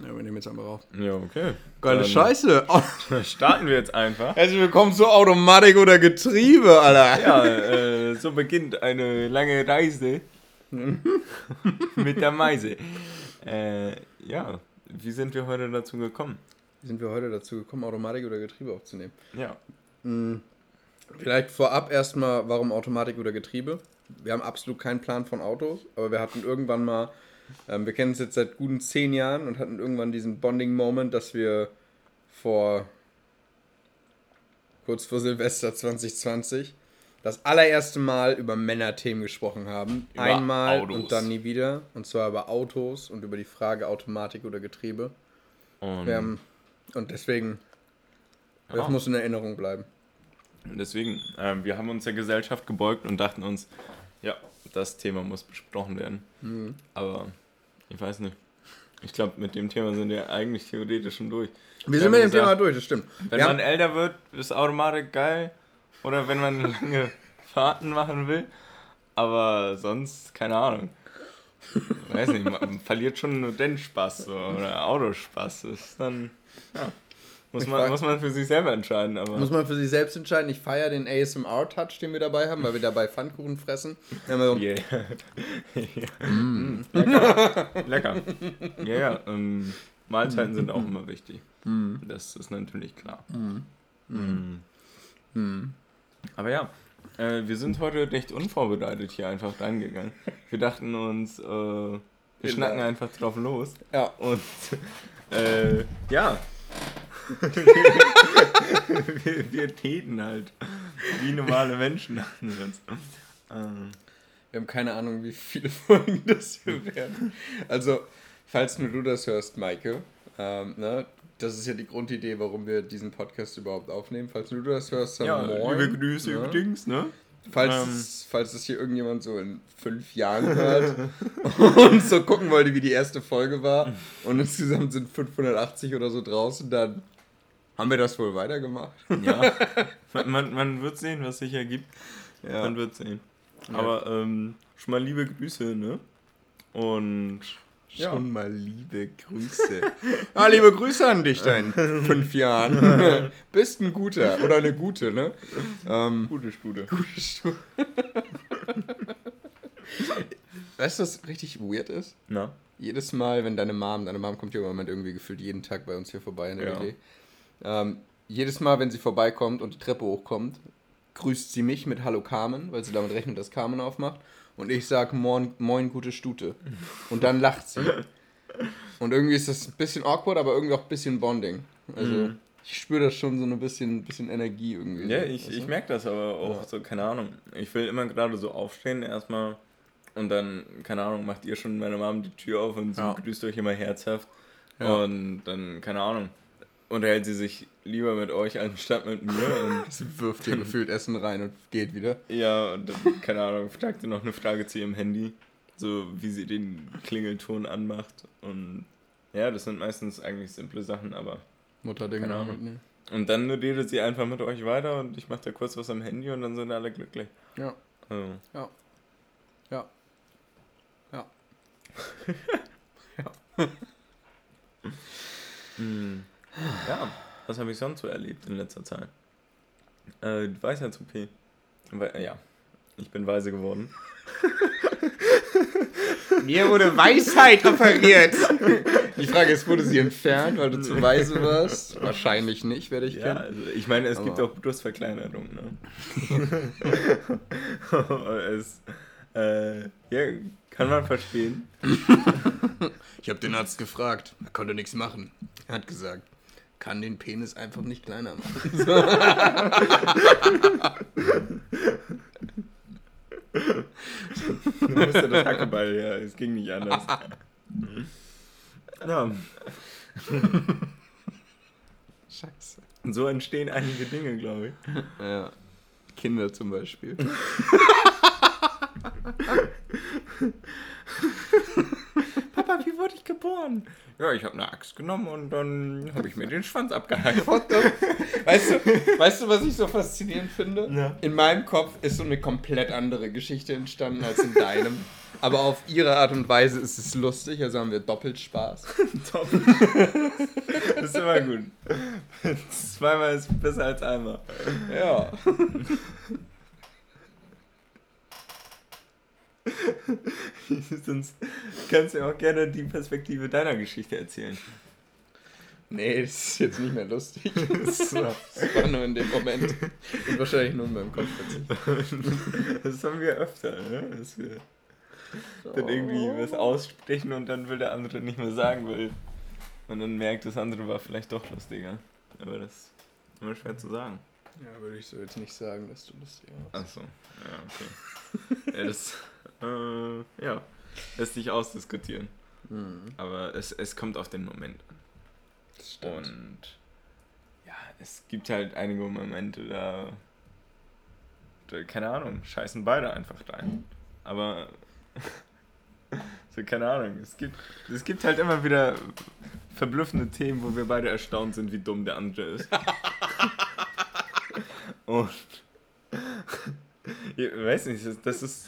Ja, wir nehmen jetzt einfach auf. Ja, okay. Geile Dann Scheiße. Starten wir jetzt einfach. Herzlich willkommen zu Automatik oder Getriebe, Alter. Ja, äh, so beginnt eine lange Reise mit der Meise. Äh, ja, wie sind wir heute dazu gekommen? Wie sind wir heute dazu gekommen, Automatik oder Getriebe aufzunehmen? Ja, Vielleicht vorab erstmal, warum Automatik oder Getriebe? Wir haben absolut keinen Plan von Autos, aber wir hatten irgendwann mal, ähm, wir kennen uns jetzt seit guten zehn Jahren und hatten irgendwann diesen Bonding-Moment, dass wir vor kurz vor Silvester 2020 das allererste Mal über Männerthemen gesprochen haben. Über Einmal Autos. und dann nie wieder. Und zwar über Autos und über die Frage Automatik oder Getriebe. und Wir haben, und deswegen, das Ja. muss in Erinnerung bleiben. deswegen, ähm, wir haben uns der Gesellschaft gebeugt und dachten uns, ja, das Thema muss besprochen werden. Mhm. Aber ich weiß nicht. Ich glaube, mit dem Thema sind wir eigentlich theoretisch schon durch. Wir Ja, sind mit dem Thema durch, das stimmt. Wenn Wir man älter wird, ist Automatik geil. Oder wenn man lange Fahrten machen will. Aber sonst, keine Ahnung. Weiß nicht, man verliert schon nur den Spaß so, oder Autospaß. Ist dann, ja. Muss Ich man, frag- muss man für sich selber entscheiden, aber. muss man für sich selbst entscheiden. Ich feiere den ASMR-Touch, den wir dabei haben, weil wir dabei Pfannkuchen fressen. So, Yeah. ja. Mm. Lecker. Lecker. Ja, ja. Ähm, Mahlzeiten sind auch immer wichtig. Das ist natürlich klar. Mm. Aber ja, äh, wir sind heute recht unvorbereitet hier einfach reingegangen. Wir dachten uns, äh, wir schnacken einfach drauf los. Ja. Und äh, ja. Wir, wir täten halt wie normale Menschen. Ähm, wir haben keine Ahnung, wie viele Folgen das hier werden. Also, falls nur du das hörst, Maike, ähm, ne, das ist ja die Grundidee, warum wir diesen Podcast überhaupt aufnehmen. Falls nur du das hörst, dann ja, moin. liebe Grüße ne? übrigens, ne? Falls, Ähm. es, falls es hier irgendjemand so in fünf Jahren hört und so gucken wollte, wie die erste Folge war und insgesamt sind 580 oder so draußen, dann haben wir das wohl weitergemacht. Ja. man, man, man wird sehen, was sich ergibt. Ja. Man wird sehen. Aber ähm, schon mal liebe Grüße, ne? Und ja. Schon mal liebe Grüße. ah, liebe Grüße an dich da in fünf Jahren. Bist ein guter oder eine gute, ne? Ähm, gute Stude. gute Stu- weißt du, was richtig weird ist? Na? Jedes Mal, wenn deine Mom, deine Mom kommt ja im Moment irgendwie gefühlt jeden Tag bei uns hier vorbei in der Ja. WG. Ähm, jedes Mal, wenn sie vorbeikommt und die Treppe hochkommt, grüßt sie mich mit Hallo Carmen, weil sie damit rechnet, dass Carmen aufmacht. Und ich sag Moin, Moin gute Stute. Und dann lacht sie. Und irgendwie ist das ein bisschen awkward, aber irgendwie auch ein bisschen Bonding. Also Mhm. ich spüre das schon so ein bisschen, bisschen Energie irgendwie. Ja, so, ich, ich merke das aber auch Ja. so, keine Ahnung. Ich will immer gerade so aufstehen erstmal und dann, keine Ahnung, macht ihr schon meine Mom die Tür auf und sie Ja. grüßt euch immer herzhaft. Ja. Und dann, keine Ahnung, unterhält sie sich lieber mit euch anstatt mit mir. Und Sie wirft hier gefühlt Essen rein und geht wieder. ja, und dann, keine Ahnung, fragt sie noch eine Frage zu ihrem Handy, so wie sie den Klingelton anmacht. Und ja, das sind meistens eigentlich simple Sachen, aber. Mutterdinge. Keine Ahnung. Ne? Und dann redet sie einfach mit euch weiter und ich mache da kurz was am Handy und dann sind alle glücklich. Ja, Also, ja. Ja. Ja. Hm. Ja, was habe ich sonst so erlebt in letzter Zeit? Äh, Weisheits-OP. We- Ja, ich bin weise geworden. Mir wurde Weisheit repariert. Die Frage ist, wurde sie entfernt, weil du zu weise warst? Wahrscheinlich nicht, werde ich Ja, kennen. also ich meine, es gibt Aber- auch Brustverkleinerung, ne? es, äh, ja, kann man verstehen. Ich habe den Arzt gefragt. Er konnte nichts machen. Er hat gesagt, kann den Penis einfach nicht kleiner machen. Du musste das Hackebeil, ja, es ging nicht anders. Ja, Scheiße. so entstehen einige Dinge, glaube ich. Ja. Kinder zum Beispiel. Papa, wie wurde ich geboren? Ja, ich habe eine Axt genommen und dann habe ich mir den Schwanz abgehackt. Weißt du, weißt du, was ich so faszinierend finde? Ja. In meinem Kopf ist so eine komplett andere Geschichte entstanden als in deinem. Aber auf ihre Art und Weise ist es lustig, also haben wir doppelt Spaß. Doppelt. das ist immer gut. Zweimal ist besser als einmal. Ja. Sonst kannst du auch gerne die Perspektive deiner Geschichte erzählen. Nee, das ist jetzt nicht mehr lustig. Das war, das war nur in dem Moment. Und wahrscheinlich nur in meinem Kopf. Das haben wir öfter, ne? Dass wir dann irgendwie was aussprechen und dann will der andere nicht mehr sagen will. Und dann merkt, das andere war vielleicht doch lustiger. Aber das ist immer schwer zu sagen. Ja, würde ich so jetzt nicht sagen, dass du lustig warst. Achso, ja, okay. ja, das, äh, ja, lässt sich ausdiskutieren. Mhm. Aber es, es kommt auf den Moment an. Und ja, es gibt halt einige Momente, da, da keine Ahnung, scheißen beide einfach rein. Aber so, keine Ahnung, es gibt, es gibt halt immer wieder verblüffende Themen, wo wir beide erstaunt sind, wie dumm der andere ist. Und ich weiß nicht, das ist.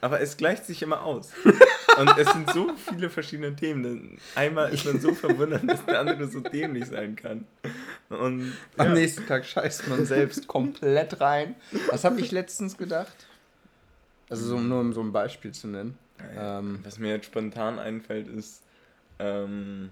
Aber es gleicht sich immer aus. Und es sind so viele verschiedene Themen. Einmal ist man so verwundert, dass der andere so dämlich sein kann. Und Am ja, nächsten Tag scheißt man selbst komplett rein. Was habe ich letztens gedacht? Also so, nur um so ein Beispiel zu nennen. Ähm, was mir jetzt spontan einfällt, ist ähm,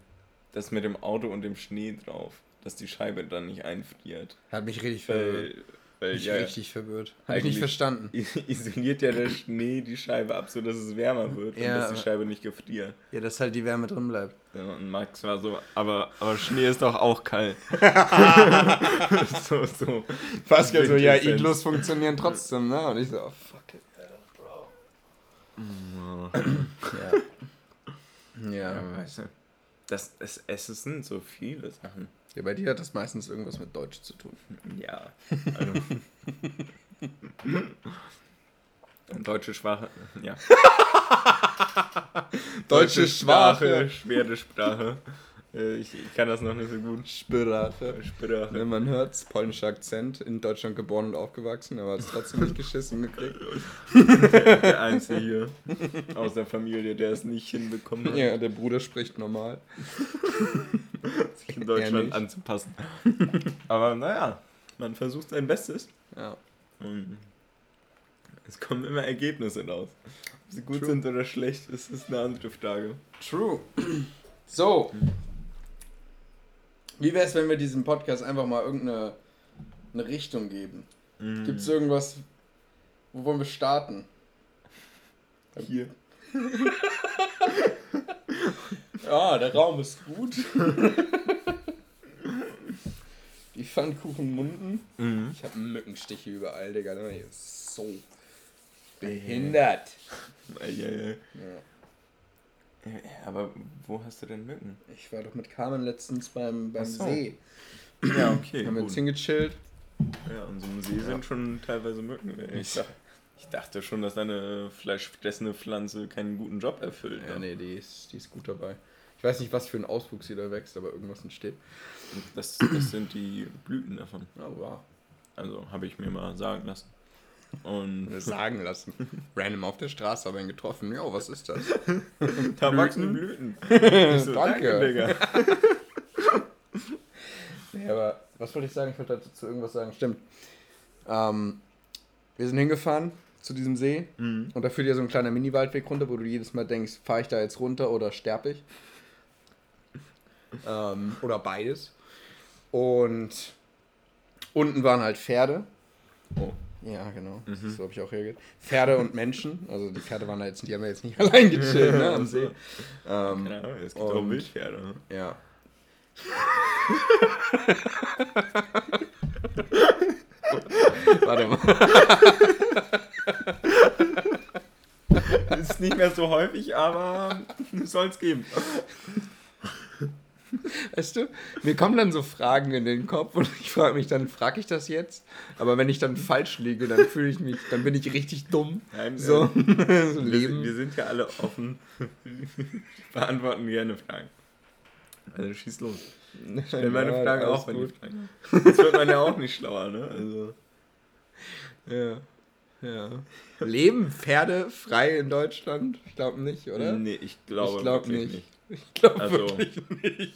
das mit dem Auto und dem Schnee drauf. Dass die Scheibe dann nicht einfriert. hat mich richtig verwirrt. Weil, Mich ja, richtig verwirrt. Habe ich nicht verstanden. isoliert ja der Schnee die Scheibe ab, sodass es wärmer wird und Ja. dass die Scheibe nicht gefriert. Ja, dass halt die Wärme drin bleibt. Ja, und Max war so, aber, aber Schnee ist doch auch kalt. so, so. Pascal so, ja. Iglus funktionieren trotzdem, ne? Und ich so, oh, fuck it, Bro. Ja. Ja, Ja. weißt du. Das, es, es sind so viele Sachen. ja, bei dir hat das meistens irgendwas mit Deutsch zu tun. Ja. Also. Deutsche Sprache, ja. Deutsche Sprache. schwere Sprache. Äh, Ich, ich kann das noch nicht so gut. Sprache. Sprache. Wenn man hört, polnischer Akzent, in Deutschland geboren und aufgewachsen, aber hat es trotzdem nicht geschissen gekriegt. Der Einzige hier aus der Familie, der es nicht hinbekommen hat, Ja, der Bruder spricht normal. sich in Deutschland anzupassen. Aber naja, man versucht sein Bestes. Ja. Und es kommen immer Ergebnisse raus. Ob sie gut True. sind oder schlecht, ist, ist eine andere Frage. True. So. Wie wäre es, wenn wir diesem Podcast einfach mal irgendeine eine Richtung geben? Mhm. Gibt es irgendwas, wo wollen wir starten? hier? Ja, der Raum ist gut. Die Pfannkuchen munden. Mhm. Ich habe Mückenstiche überall, Digga. ne? So behindert. Eieiei. Ja. Ja, Aber wo hast du denn Mücken? Ich war doch mit Carmen letztens beim, beim so. See. Ja, okay. Haben wir uns hingechillt. Ja, an so einem See sind schon teilweise Mücken. Ich, dach, ich dachte schon, dass eine fleischfressende Pflanze keinen guten Job erfüllt. Ja, nee, die ist, die ist gut dabei. Ich weiß nicht, was für ein Auswuchs hier da wächst, aber irgendwas entsteht. Das, das sind die Blüten davon. Oh, wow. Also habe ich mir mal sagen lassen. Und sagen lassen. Random auf der Straße habe ihn getroffen. Ja, was ist das? da wachsen Blüten. So, Danke. Digga. Nee, aber was wollte ich sagen? Ich wollte dazu irgendwas sagen. Stimmt. Ähm, wir sind hingefahren zu diesem See Mhm. und da führt ja so ein kleiner Mini-Waldweg runter, wo du jedes Mal denkst, fahre ich da jetzt runter oder sterb ich? ähm, oder beides. Und unten waren halt Pferde. Oh. Ja, genau. Mhm. So habe ich auch reagiert. Pferde und Menschen. Also die Pferde waren da jetzt, die haben ja jetzt nicht allein gechillt ne, am See. Ähm, Ahnung, es gibt auch Und- Wildpferde. ne? ja. Warte mal. Ist nicht mehr so häufig, aber soll es geben. Weißt du, mir kommen dann so Fragen in den Kopf und ich frage mich dann, frage ich das jetzt? Aber wenn ich dann falsch liege, dann fühle ich mich, dann bin ich richtig dumm. Nein, So, äh, so wir, wir sind ja alle offen. Beantworten gerne Fragen. Also schieß los. Stell meine Ja, Fragen auch, wenn gut. die Fragen. Sonst wird man ja auch nicht schlauer, ne? Also. Ja. Ja. Leben Pferde frei in Deutschland? Ich glaube nicht, oder? Nee, ich glaube ich glaub wirklich nicht. Ich glaube Also- wirklich nicht.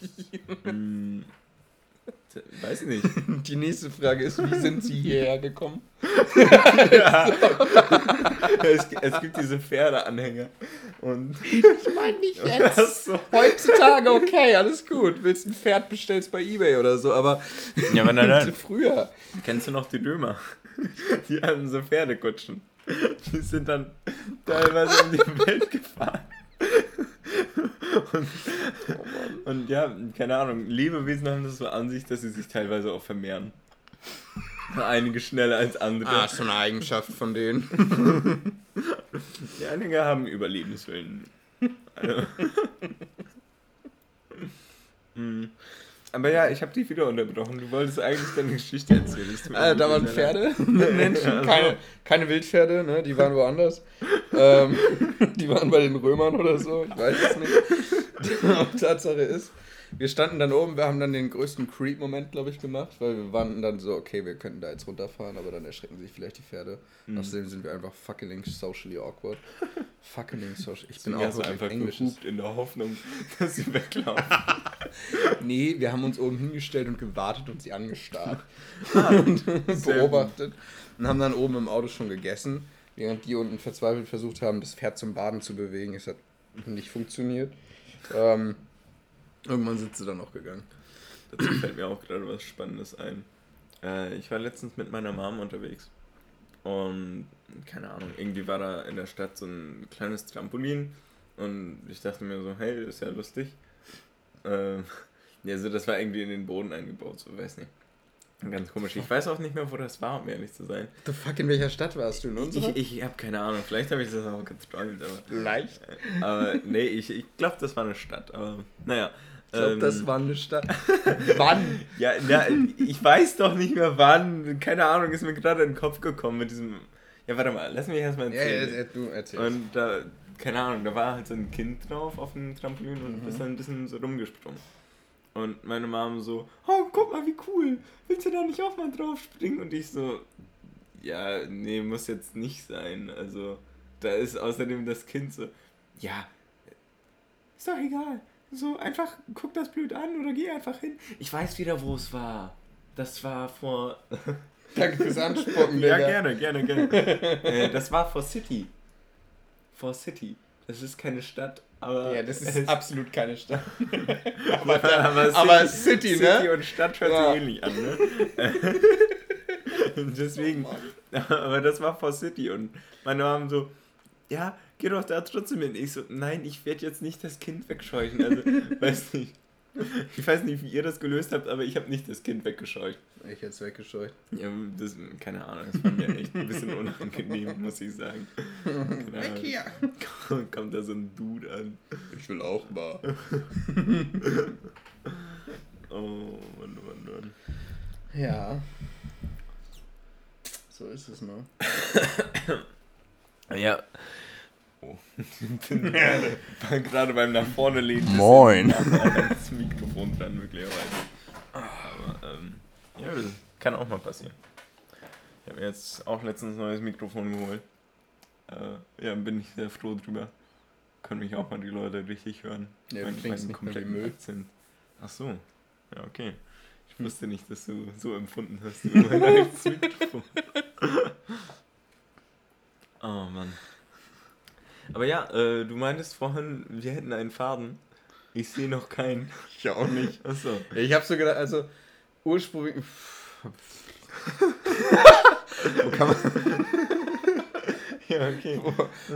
Hm, weiß ich nicht. Die nächste Frage ist, wie sind Sie hierher gekommen? es, es gibt diese Pferdeanhänger. Und Ich meine nicht das so. Heutzutage, okay, alles gut. Willst ein Pferd, bestellst bei Ebay oder so, aber Ja, aber nein, nein. früher. Kennst du noch die Dömer? Die hatten so Pferdekutschen. Die sind dann teilweise um die Welt gefahren. Und, und ja, keine Ahnung, Lebewesen haben das so an sich, dass sie sich teilweise auch vermehren. Einige schneller als andere. Ah, ist so eine Eigenschaft von denen. Die einige haben Überlebenswillen. Also. Hm. Aber ja, ich habe dich wieder unterbrochen. Du wolltest eigentlich deine Geschichte erzählen. Äh, da waren. Pferde mit Menschen, keine, keine Wildpferde, ne? die waren woanders. ähm, die waren bei den Römern oder so, ich weiß es nicht. Aber Tatsache ist, wir standen dann oben, wir haben dann den größten Creep-Moment, glaube ich, gemacht, weil wir waren dann so, okay, wir könnten da jetzt runterfahren, aber dann erschrecken sich vielleicht die Pferde. Mhm. Außerdem sind wir einfach fucking socially awkward. fucking social. Ich bin auch wirklich einfach Englisches. in der Hoffnung, dass sie weglaufen. Nee, wir haben uns oben hingestellt und gewartet und sie angestarrt. Ah, und beobachtet. Und haben dann oben im Auto schon gegessen, während die unten verzweifelt versucht haben, das Pferd zum Baden zu bewegen. Es hat nicht funktioniert. Ähm, irgendwann sind sie dann auch gegangen. Dazu fällt mir auch gerade was Spannendes ein. Äh, ich war letztens mit meiner Mom unterwegs. Und keine Ahnung, irgendwie war da in der Stadt so ein kleines Trampolin. Und ich dachte mir so, hey, ist ja lustig. Ähm, ja, so das war irgendwie in den Boden eingebaut, so weiß nicht. Ganz komisch. Ich weiß auch nicht mehr, wo das war, um ehrlich zu sein. The fuck, in welcher Stadt warst du? In unserer? Ich, ich habe keine Ahnung. Vielleicht habe ich das auch gestruggelt, aber. Leicht. Aber nee, ich, ich glaube, das war eine Stadt. Aber naja. Ich glaube, ähm, das war eine Stadt. Wann? Ja, na, ich weiß doch nicht mehr wann. Keine Ahnung, ist mir gerade in den Kopf gekommen mit diesem. Ja, warte mal, lass mich erstmal Ja, ja, erzählen. ja, du erzählst. und da, keine Ahnung, da war halt so ein Kind drauf auf dem Trampolin und Mhm. ist dann ein bisschen so rumgesprungen. Und meine Mom so, oh, guck mal, wie cool. Willst du da nicht auch mal drauf springen? Und ich so, ja, nee, muss jetzt nicht sein. Also, da ist außerdem das Kind so, ja, ist doch egal. So, einfach guck das blöd an oder geh einfach hin. Ich weiß wieder, wo es war. Das war vor. Danke fürs Anspucken, ja, gerne, gerne, gerne. äh, das war vor City. For City. Das ist keine Stadt, aber. Ja, das ist absolut keine Stadt. aber, aber, aber City, ne? City und Stadt hört Ja. sich ähnlich an, ne? Deswegen. Aber das war vor City und meine Mom so, ja, geh doch da trotzdem hin. Ich so, nein, ich werde jetzt nicht das Kind wegscheuchen. Also, weiß nicht. Ich weiß nicht, wie ihr das gelöst habt, aber ich habe nicht das Kind weggescheucht. Ich jetzt weggescheucht. Ja, das, keine Ahnung, das war mir echt ein bisschen unangenehm, muss ich sagen. Weg hier. Kommt da so ein Dude an. Ich will auch mal. Oh, Mann, Mann, Mann. Ja. So ist es, ne? Ja. Oh. gerade beim nach vorne lehnen. Moin. Das Mikrofon dran, möglicherweise. Aber, ähm, ja, das kann auch mal passieren. Ich habe mir jetzt auch letztens ein neues Mikrofon geholt. Äh, ja, bin ich sehr froh drüber. Können mich auch mal die Leute richtig hören. Ja, du mehr wie kompletten Müll. Akzent. Ach so. Ja, okay. Ich wusste nicht, dass du so empfunden hast über mein eigenes Mikrofon. Oh Mann. Aber ja, äh, du meintest vorhin, wir hätten einen Faden. Ich sehe noch keinen. Ich auch nicht. Achso. Ich hab so gedacht, also ursprünglich. wo, kann man, Ja, okay. wo,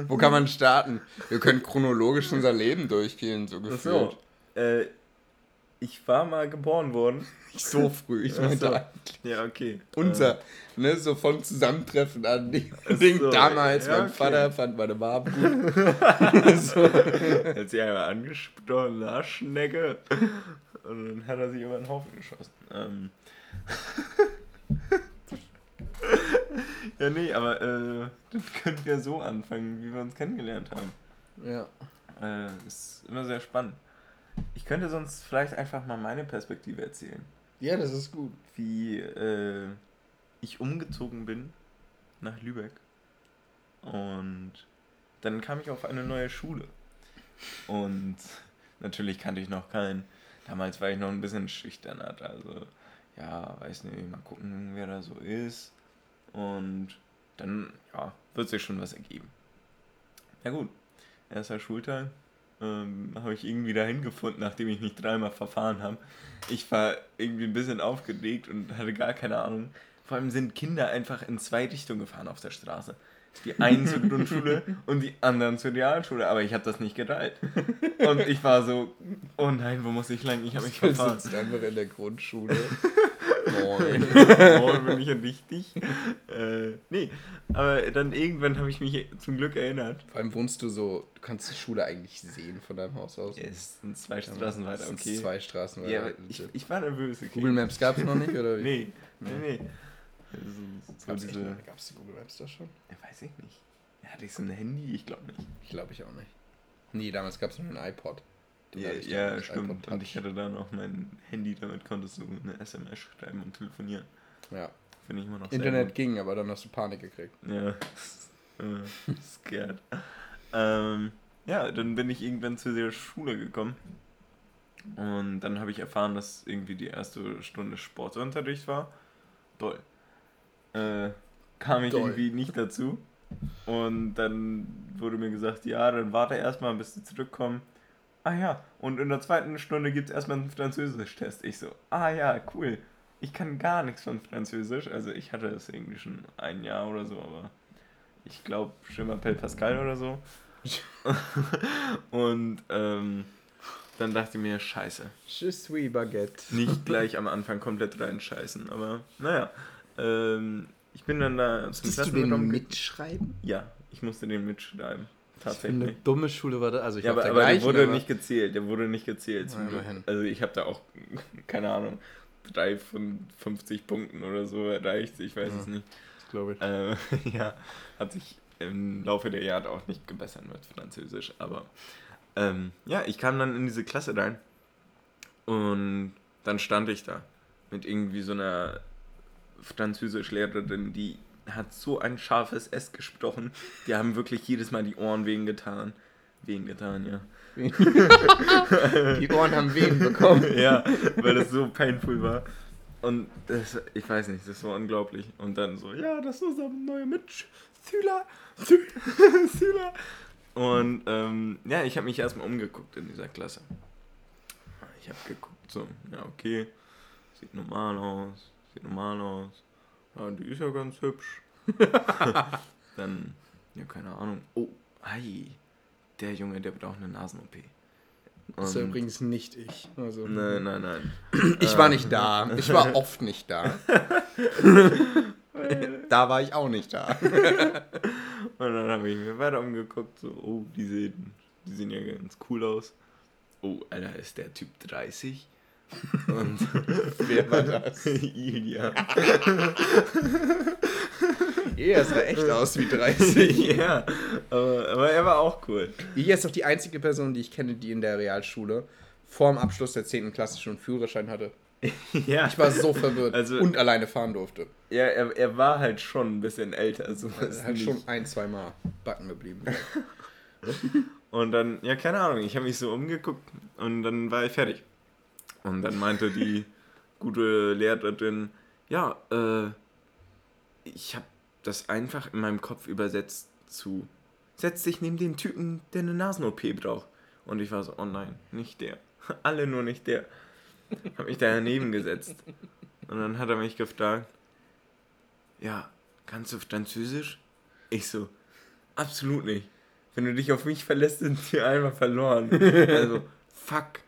wo kann man starten? Wir können chronologisch unser Leben durchgehen, so gefühlt. Achso. Äh, ich war mal geboren worden. Nicht so früh, ich meinte so. eigentlich Ja, okay. unser, ne, so von Zusammentreffen an. Ding so, damals, ja, mein okay. Vater fand meine Mom gut. so. Äh, hat sie einmal angesprochen, Arschnecke. Und dann hat er sich über den Haufen geschossen. Ähm. ja, nee, aber äh, dann können wir so anfangen, wie wir uns kennengelernt haben. Ja. Äh, ist immer sehr spannend. Ich könnte sonst vielleicht einfach mal meine Perspektive erzählen. ja, das ist gut. Wie äh, ich umgezogen bin nach Lübeck. Und dann kam ich auf eine neue Schule. Und natürlich kannte ich noch keinen. Damals war ich noch ein bisschen schüchterner. Also, ja, weiß nicht, mal gucken, wer da so ist. Und dann, ja, wird sich schon was ergeben. Ja gut, erster Schultag ähm, habe ich irgendwie dahin gefunden, nachdem ich mich dreimal verfahren habe. Ich war irgendwie ein bisschen aufgeregt und hatte gar keine Ahnung. Vor allem sind Kinder einfach in zwei Richtungen gefahren auf der Straße. Die einen zur Grundschule und die anderen zur Realschule, aber ich habe das nicht geteilt. Und ich war so, oh nein, wo muss ich lang? Ich habe mich verfahren. sitzt einfach in der Grundschule. Moin. Moin, bin ich ja richtig. Äh, nee, aber dann irgendwann habe ich mich zum Glück erinnert. Vor allem wohnst du so, du kannst die Schule eigentlich sehen von deinem Haus aus. Ja, es sind zwei Straßen Ja, weiter, es sind okay. Zwei Straßen weiter. Ja, ich, ich war nervös. Okay. Google Maps gab es noch nicht, oder wie? Nee, nee, nee. Also, so Gab's, echt diese, Google Maps da schon? ja, weiß ich nicht. Hatte ich so ein Handy? Ich glaube nicht. Ich glaube ich auch nicht. Nee, damals gab es nur ein iPod. Ja, ja stimmt. Und ich hatte da noch mein Handy, damit konntest du eine SMS schreiben und telefonieren. Ja. Finde ich immer noch Internet ging, aber dann hast du Panik gekriegt. Ja, äh, scared. Ähm, ja, dann bin ich irgendwann zu der Schule gekommen. Und dann habe ich erfahren, dass irgendwie die erste Stunde Sportunterricht war. Toll. Äh, kam ich Doll. irgendwie nicht dazu. Und dann wurde mir gesagt, ja, dann warte erstmal, bis sie zurückkommen. Ah ja, und in der zweiten Stunde gibt es erstmal einen Französisch-Test. Ich so, ah ja, cool. Ich kann gar nichts von Französisch. Also ich hatte es irgendwie schon ein Jahr oder so, aber ich glaube, m'appelle Pascal oder so. und ähm, dann dachte ich mir, scheiße. Je suis Baguette. Nicht gleich am Anfang komplett reinscheißen, aber naja. Ähm, ich bin dann da zum Musstest du den mitschreiben? Ja, ich musste den mitschreiben. Eine Tatsächlich. dumme Schule war das. Also ich Ja, aber, der aber der wurde aber- nicht gezählt. Der wurde nicht gezählt. Ja. Also ich habe da auch, keine Ahnung, drei von 50 Punkten oder so erreicht. Ich weiß Ja. es nicht. glaube ich. Äh, ja, hat sich im Laufe der Jahre auch nicht gebessert mit Französisch. Aber ähm, ja, ich kam dann in diese Klasse rein und dann stand ich da mit irgendwie so einer Französischlehrerin, die hat so ein scharfes S gesprochen. Die haben wirklich jedes Mal die Ohren wehen getan. Wehen getan, ja. Die Ohren haben Wehen bekommen. ja, weil das so painful war. Und das, ich weiß nicht, das war unglaublich. Und dann so, ja, das ist unser neuer Mitschüler. Schüler. Und ähm, ja, ich habe mich erstmal umgeguckt in dieser Klasse. Ich habe geguckt, so, ja, okay, sieht normal aus, sieht normal aus. Ja, die ist ja ganz hübsch. dann, ja, keine Ahnung. Oh, ei, der Junge, der braucht eine Nasen-OP. Das ist ja übrigens nicht ich. Also, Nein, nein, nein. Ich war nicht da. Ich war oft nicht da. da war ich auch nicht da. Und dann habe ich mir weiter umgeguckt, so, oh, die sehen, die sehen ja ganz cool aus. Oh, Alter, ist der Typ 30? Und Wer war das? Ilja. Er sah echt aus wie 30. ja, aber, aber er war auch cool. Ilja ist doch die einzige Person, die ich kenne, die in der Realschule vor dem Abschluss der 10. Klasse schon einen Führerschein hatte. Ja, Ich war so verwirrt Also- und alleine fahren durfte. ja er, er war halt schon ein bisschen älter. So Er ist ist halt nicht. schon ein, zwei Mal backen geblieben. Und dann, ja, keine Ahnung, ich habe mich so umgeguckt und dann war ich fertig. Und dann meinte die gute Lehrerin, ja, äh, ich habe das einfach in meinem Kopf übersetzt zu, setz dich neben den Typen, der eine Nasen-OP braucht. Und ich war so, oh nein, nicht der. Alle nur nicht der. Hab mich da daneben gesetzt. Und dann hat er mich gefragt, ja, kannst du Französisch? Ich so, absolut nicht. Wenn du dich auf mich verlässt, sind wir einmal verloren. Also, fuck.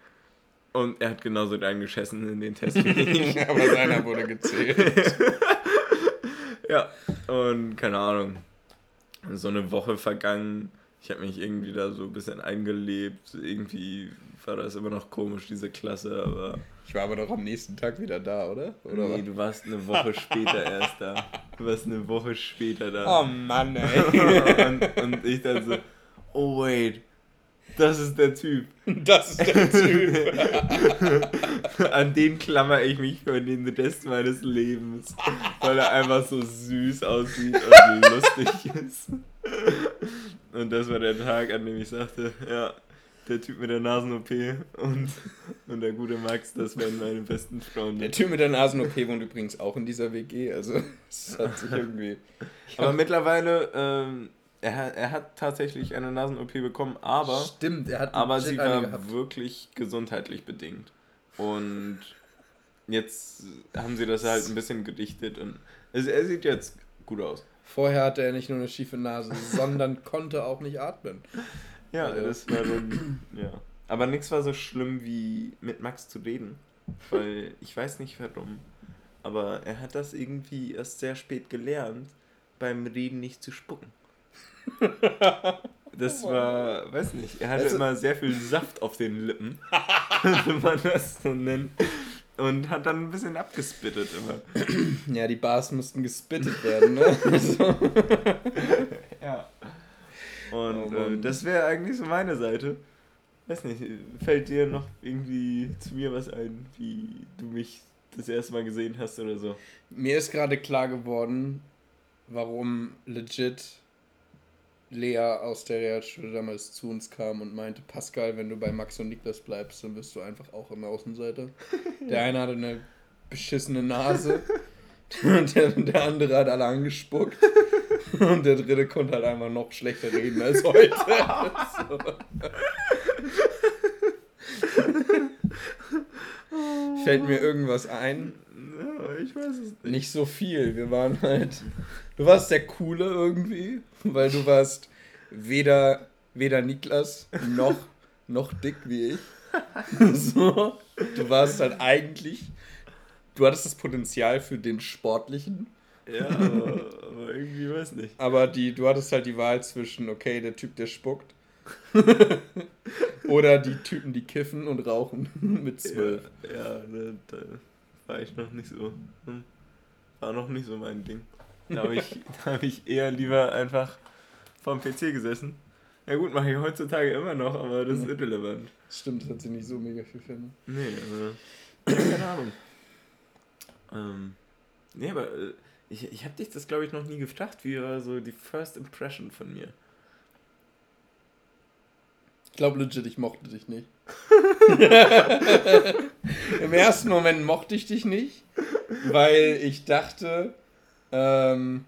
Und er hat genauso reingeschissen in den Test wie ich. Aber seiner wurde gezählt. ja, und keine Ahnung. So eine Woche vergangen. Ich habe mich irgendwie da so ein bisschen eingelebt. Irgendwie war das immer noch komisch, diese Klasse, aber. Ich war aber doch am nächsten Tag wieder da, oder? oder nee, was? du warst eine Woche später erst da. Du warst eine Woche später da. Oh Mann, ey. und, und ich dann so, oh wait, Das ist der Typ. Das ist der Typ. An den klammer ich mich für den Rest meines Lebens. Weil er einfach so süß aussieht und lustig ist. Und das war der Tag, an dem ich sagte, ja, der Typ mit der Nasen-OP und, und der gute Max, das wären meine besten Freunde. Der Typ mit der Nasen-OP wohnt übrigens auch in dieser WG, also es hat sich irgendwie... Aber mittlerweile, ähm, er, hat- er hat tatsächlich eine Nasen-OP bekommen, aber, Stimmt, er hat aber sie war gehabt. wirklich gesundheitlich bedingt. Und jetzt haben sie das halt ein bisschen gedichtet und es, er sieht jetzt gut aus. Vorher hatte er nicht nur eine schiefe Nase, sondern konnte auch nicht atmen. Ja, Also- das war dann, ja. Aber nichts war so schlimm wie mit Max zu reden, weil ich weiß nicht warum, aber er hat das irgendwie erst sehr spät gelernt, beim Reden nicht zu spucken. Das war, weiß nicht, er hatte Also- immer sehr viel Saft auf den Lippen, wenn man das so nennt. Und hat dann ein bisschen abgespittet immer. Ja, die Bars mussten gespittet werden, ne? Also, Ja. Und Oh äh, das wäre eigentlich so meine Seite. Weiß nicht, fällt dir noch irgendwie zu mir was ein, wie du mich das erste Mal gesehen hast oder so? mir ist gerade klar geworden, warum legit Lea aus der Realschule damals zu uns kam und meinte, Pascal, wenn du bei Max und Niklas bleibst, dann wirst du einfach auch immer Außenseiter. Der eine hatte eine beschissene Nase und der, der andere hat alle angespuckt und der dritte konnte halt einfach noch schlechter reden als heute. So. Fällt mir irgendwas ein? Ich weiß es nicht. Nicht so viel. Wir waren halt. Du warst der Coole irgendwie, weil du warst weder, weder Niklas noch, noch dick wie ich. So. Du warst halt eigentlich. Du hattest das Potenzial für den Sportlichen, Ja, aber, aber irgendwie weiß nicht. aber die, du hattest halt die Wahl zwischen, okay, der Typ, der spuckt. oder die Typen, die kiffen und rauchen mit zwölf. Ja, ja da war ich noch nicht so. hm, War noch nicht so mein Ding. Da habe ich, da hab ich eher lieber einfach vorm PC gesessen. Ja gut, mache ich heutzutage immer noch, aber das ist irrelevant. Stimmt, das hat sie nicht so mega viel Filme. Nee, aber. Keine Ahnung. Ähm, nee, aber äh, ich, ich habe dich das, glaube ich, noch nie gefragt. Wie war so die First Impression von mir? Ich glaube legit, ich mochte dich nicht. Im ersten Moment mochte ich dich nicht, weil ich dachte, ähm,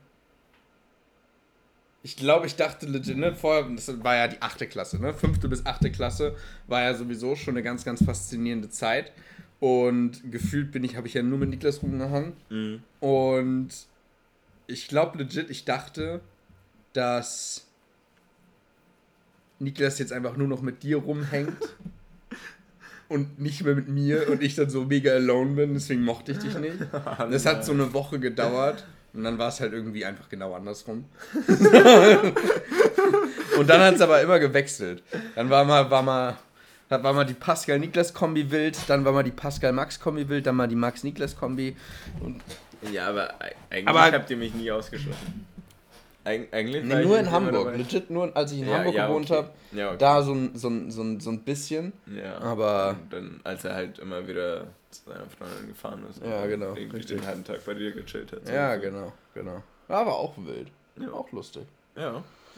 ich glaube, ich dachte legit, ne, vorher, das war ja die achte Klasse, ne, fünfte bis achte Klasse war ja sowieso schon eine ganz, ganz faszinierende Zeit und gefühlt bin ich, habe ich ja nur mit Niklas rumgehangen Mhm. und ich glaube legit, ich dachte, dass Niklas jetzt einfach nur noch mit dir rumhängt und nicht mehr mit mir und ich dann so mega alone bin, deswegen mochte ich dich nicht. Das hat so eine Woche gedauert und dann war es halt irgendwie einfach genau andersrum. und dann hat es aber immer gewechselt. Dann war mal, war mal, dann war mal die Pascal-Niklas-Kombi wild, dann war mal die Pascal-Max-Kombi wild, dann mal die Max-Niklas-Kombi. Und Ja, aber ei- eigentlich Aber- habt ihr mich nie ausgeschlossen. Eig eigentlich nee, nur in Hamburg, legit nur, als ich in Ja, Hamburg ja, gewohnt okay. habe, Ja, okay. da so ein, so, ein, so, ein, so ein bisschen. Ja. Aber- Und dann, als er halt immer wieder zu seiner Freundin gefahren ist. Ja, und genau, Irgendwie richtig. den halben Tag bei dir gechillt hat. so Ja, ungefähr. genau, genau. War aber auch wild. Ja. Auch lustig. Ja,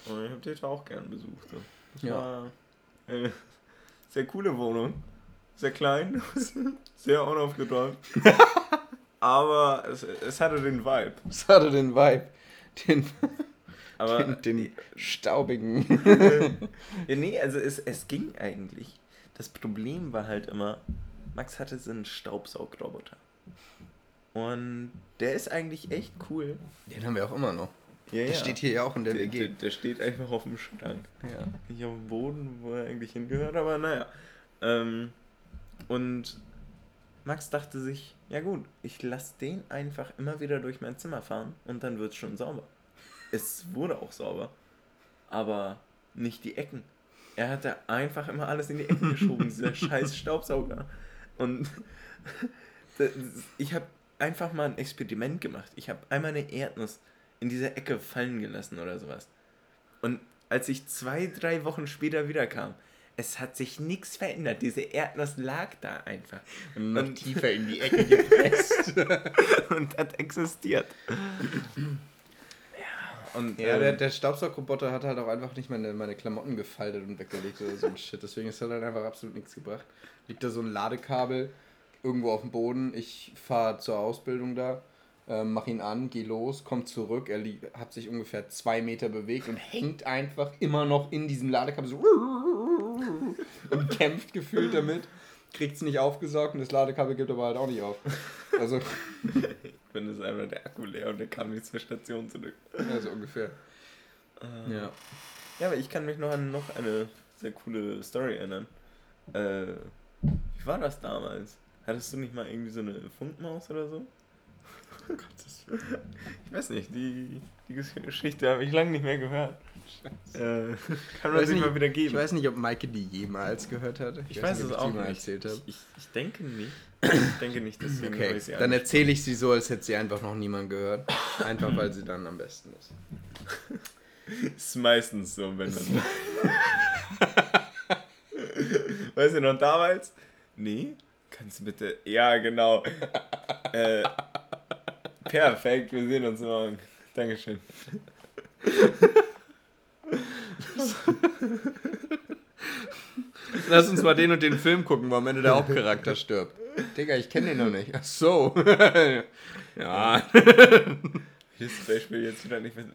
und ich habe die auch gern besucht. So. Das Ja. war eine sehr coole Wohnung. Sehr klein, sehr unaufgeräumt. Aber es, es hatte den Vibe. Das hatte den Vibe. Den, Aber den, den staubigen. ja, nee, also es, es ging eigentlich. Das Problem war halt immer, Max hatte so einen Staubsaugroboter. Und der ist eigentlich echt cool. Den haben wir auch immer noch. Ja, Der steht hier ja auch in der Der, der, WG. der steht einfach auf dem Schrank. Ja. Nicht auf dem Boden, wo er eigentlich hingehört, aber naja. Ähm, und Max dachte sich, ja gut, ich lasse den einfach immer wieder durch mein Zimmer fahren und dann wird es schon sauber. Es wurde auch sauber, aber nicht die Ecken. Er hatte einfach immer alles in die Ecken geschoben, dieser scheiß Staubsauger. Und das- ich habe einfach mal ein Experiment gemacht. Ich habe einmal eine Erdnuss in dieser Ecke fallen gelassen oder sowas. Und als ich zwei, drei Wochen später wiederkam, es hat sich nichts verändert. Diese Erdnuss lag da einfach. Und noch tiefer in die Ecke gepresst. und hat existiert. Und, ja, ähm, der, der Staubsaugroboter hat halt auch einfach nicht meine, meine Klamotten gefaltet und weggelegt oder so ein Shit. Deswegen ist halt einfach absolut nichts gebracht. Liegt da so ein Ladekabel irgendwo auf dem Boden. Ich fahre zur Ausbildung da, äh, mach ihn an, geh los, kommt zurück. Er hat sich ungefähr zwei Meter bewegt und hängt einfach immer noch in diesem Ladekabel so und kämpft gefühlt damit. Kriegt es nicht aufgesaugt und das Ladekabel gibt aber halt auch nicht auf. Also. Wenn es einmal der Akku leer und der kam nicht zur Station zurück. Ja, so ungefähr. Äh, ja. Ja, aber ich kann mich noch an noch eine sehr coole Story erinnern. Äh, wie war das damals? Hattest du nicht mal irgendwie so eine Funkmaus oder so? Oh Gott, ich weiß nicht, die, die Geschichte habe ich lange nicht mehr gehört. Äh, kann man sich mal wieder geben. Ich weiß nicht, ob Maike die jemals gehört hat. Ich, ich weiß, weiß es auch nicht. Erzählt habe. Ich, ich, denke nicht. Ich denke nicht, deswegen okay. ich sie Dann erzähle ich sie so, als hätte sie einfach noch niemand gehört. Einfach, weil sie dann am besten ist. ist meistens so, wenn man... weißt du noch damals? Nee? Kannst du bitte... Ja, genau. äh, perfekt, wir sehen uns morgen. Dankeschön. Lass uns mal den und den Film gucken, wo am Ende der Hauptcharakter stirbt. Digga, ich kenne den noch nicht. Ach so. ja. Dieses Beispiel jetzt wieder nicht mehr.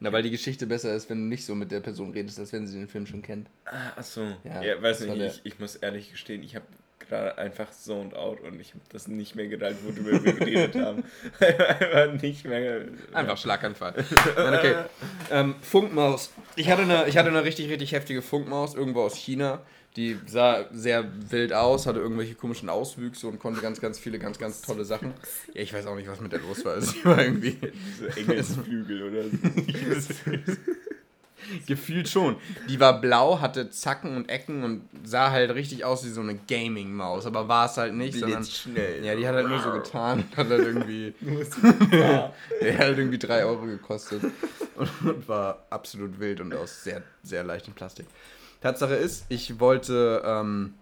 Na, weil die Geschichte besser ist, wenn du nicht so mit der Person redest, als wenn sie den Film schon kennt. Ah, ach so. Ja, ja weiß nicht, ich, ich muss ehrlich gestehen, ich habe gerade einfach zoned out und ich habe das nicht mehr gedacht, worüber wir geredet haben. einfach nicht mehr. Einfach Schlaganfall. okay. Ähm, Funkmaus. Ich hatte, eine, ich hatte eine richtig, richtig heftige Funkmaus irgendwo aus China. Die sah sehr wild aus, hatte irgendwelche komischen Auswüchse und konnte ganz, ganz viele, ganz, ganz tolle Sachen. Ja, ich weiß auch nicht, was mit der los war. Sie war irgendwie. Diese Engelsflügel oder so. Gefühlt schon. Die war blau, hatte Zacken und Ecken und sah halt richtig aus wie so eine Gaming-Maus, aber war es halt nicht. Die sondern, schnell. Ja, die hat halt nur so getan. Hat halt irgendwie. der hat halt irgendwie 3 Euro gekostet. Und, und, war absolut wild und aus sehr, sehr leichtem Plastik. Tatsache ist, ich wollte ähm,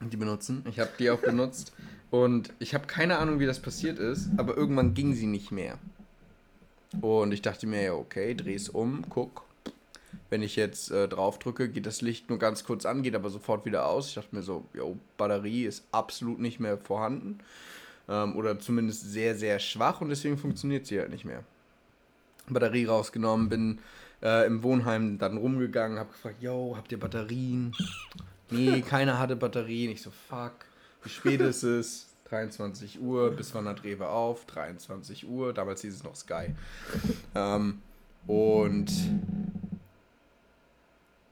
die benutzen. Ich habe die auch benutzt. Und ich habe keine Ahnung, wie das passiert ist, aber irgendwann ging sie nicht mehr. Und ich dachte mir, ja, okay, dreh's um, guck, wenn ich jetzt äh, drauf drücke, geht das Licht nur ganz kurz an, geht aber sofort wieder aus. Ich dachte mir so, jo, Batterie ist absolut nicht mehr vorhanden. Ähm, oder zumindest sehr, sehr schwach und deswegen funktioniert sie halt nicht mehr. Batterie rausgenommen, bin äh, im Wohnheim dann rumgegangen, habe gefragt, yo, habt ihr Batterien? Nee, keiner hatte Batterien. Ich so, fuck, wie spät ist es? 23 Uhr, bis wann hat Rewe auf? 23 Uhr, damals hieß es noch Sky. Ähm, und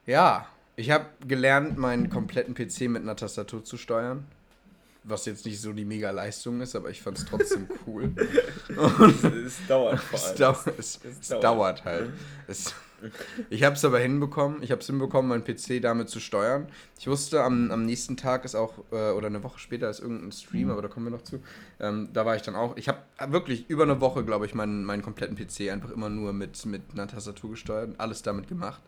ja, ich habe gelernt, meinen kompletten PC mit einer Tastatur zu steuern. Was jetzt nicht so die mega Leistung ist, aber ich fand es trotzdem cool. Und es, dauert vor allem. Es, dau es, es, es dauert. dauert. halt. Es, ich habe es aber hinbekommen. Ich habe es hinbekommen, meinen PC damit zu steuern. Ich wusste, am, am nächsten Tag ist auch, äh, oder eine Woche später ist irgendein Stream, aber da kommen wir noch zu. Ähm, da war ich dann auch. Ich habe wirklich über eine Woche, glaube ich, meinen, meinen kompletten PC einfach immer nur mit, mit einer Tastatur gesteuert und alles damit gemacht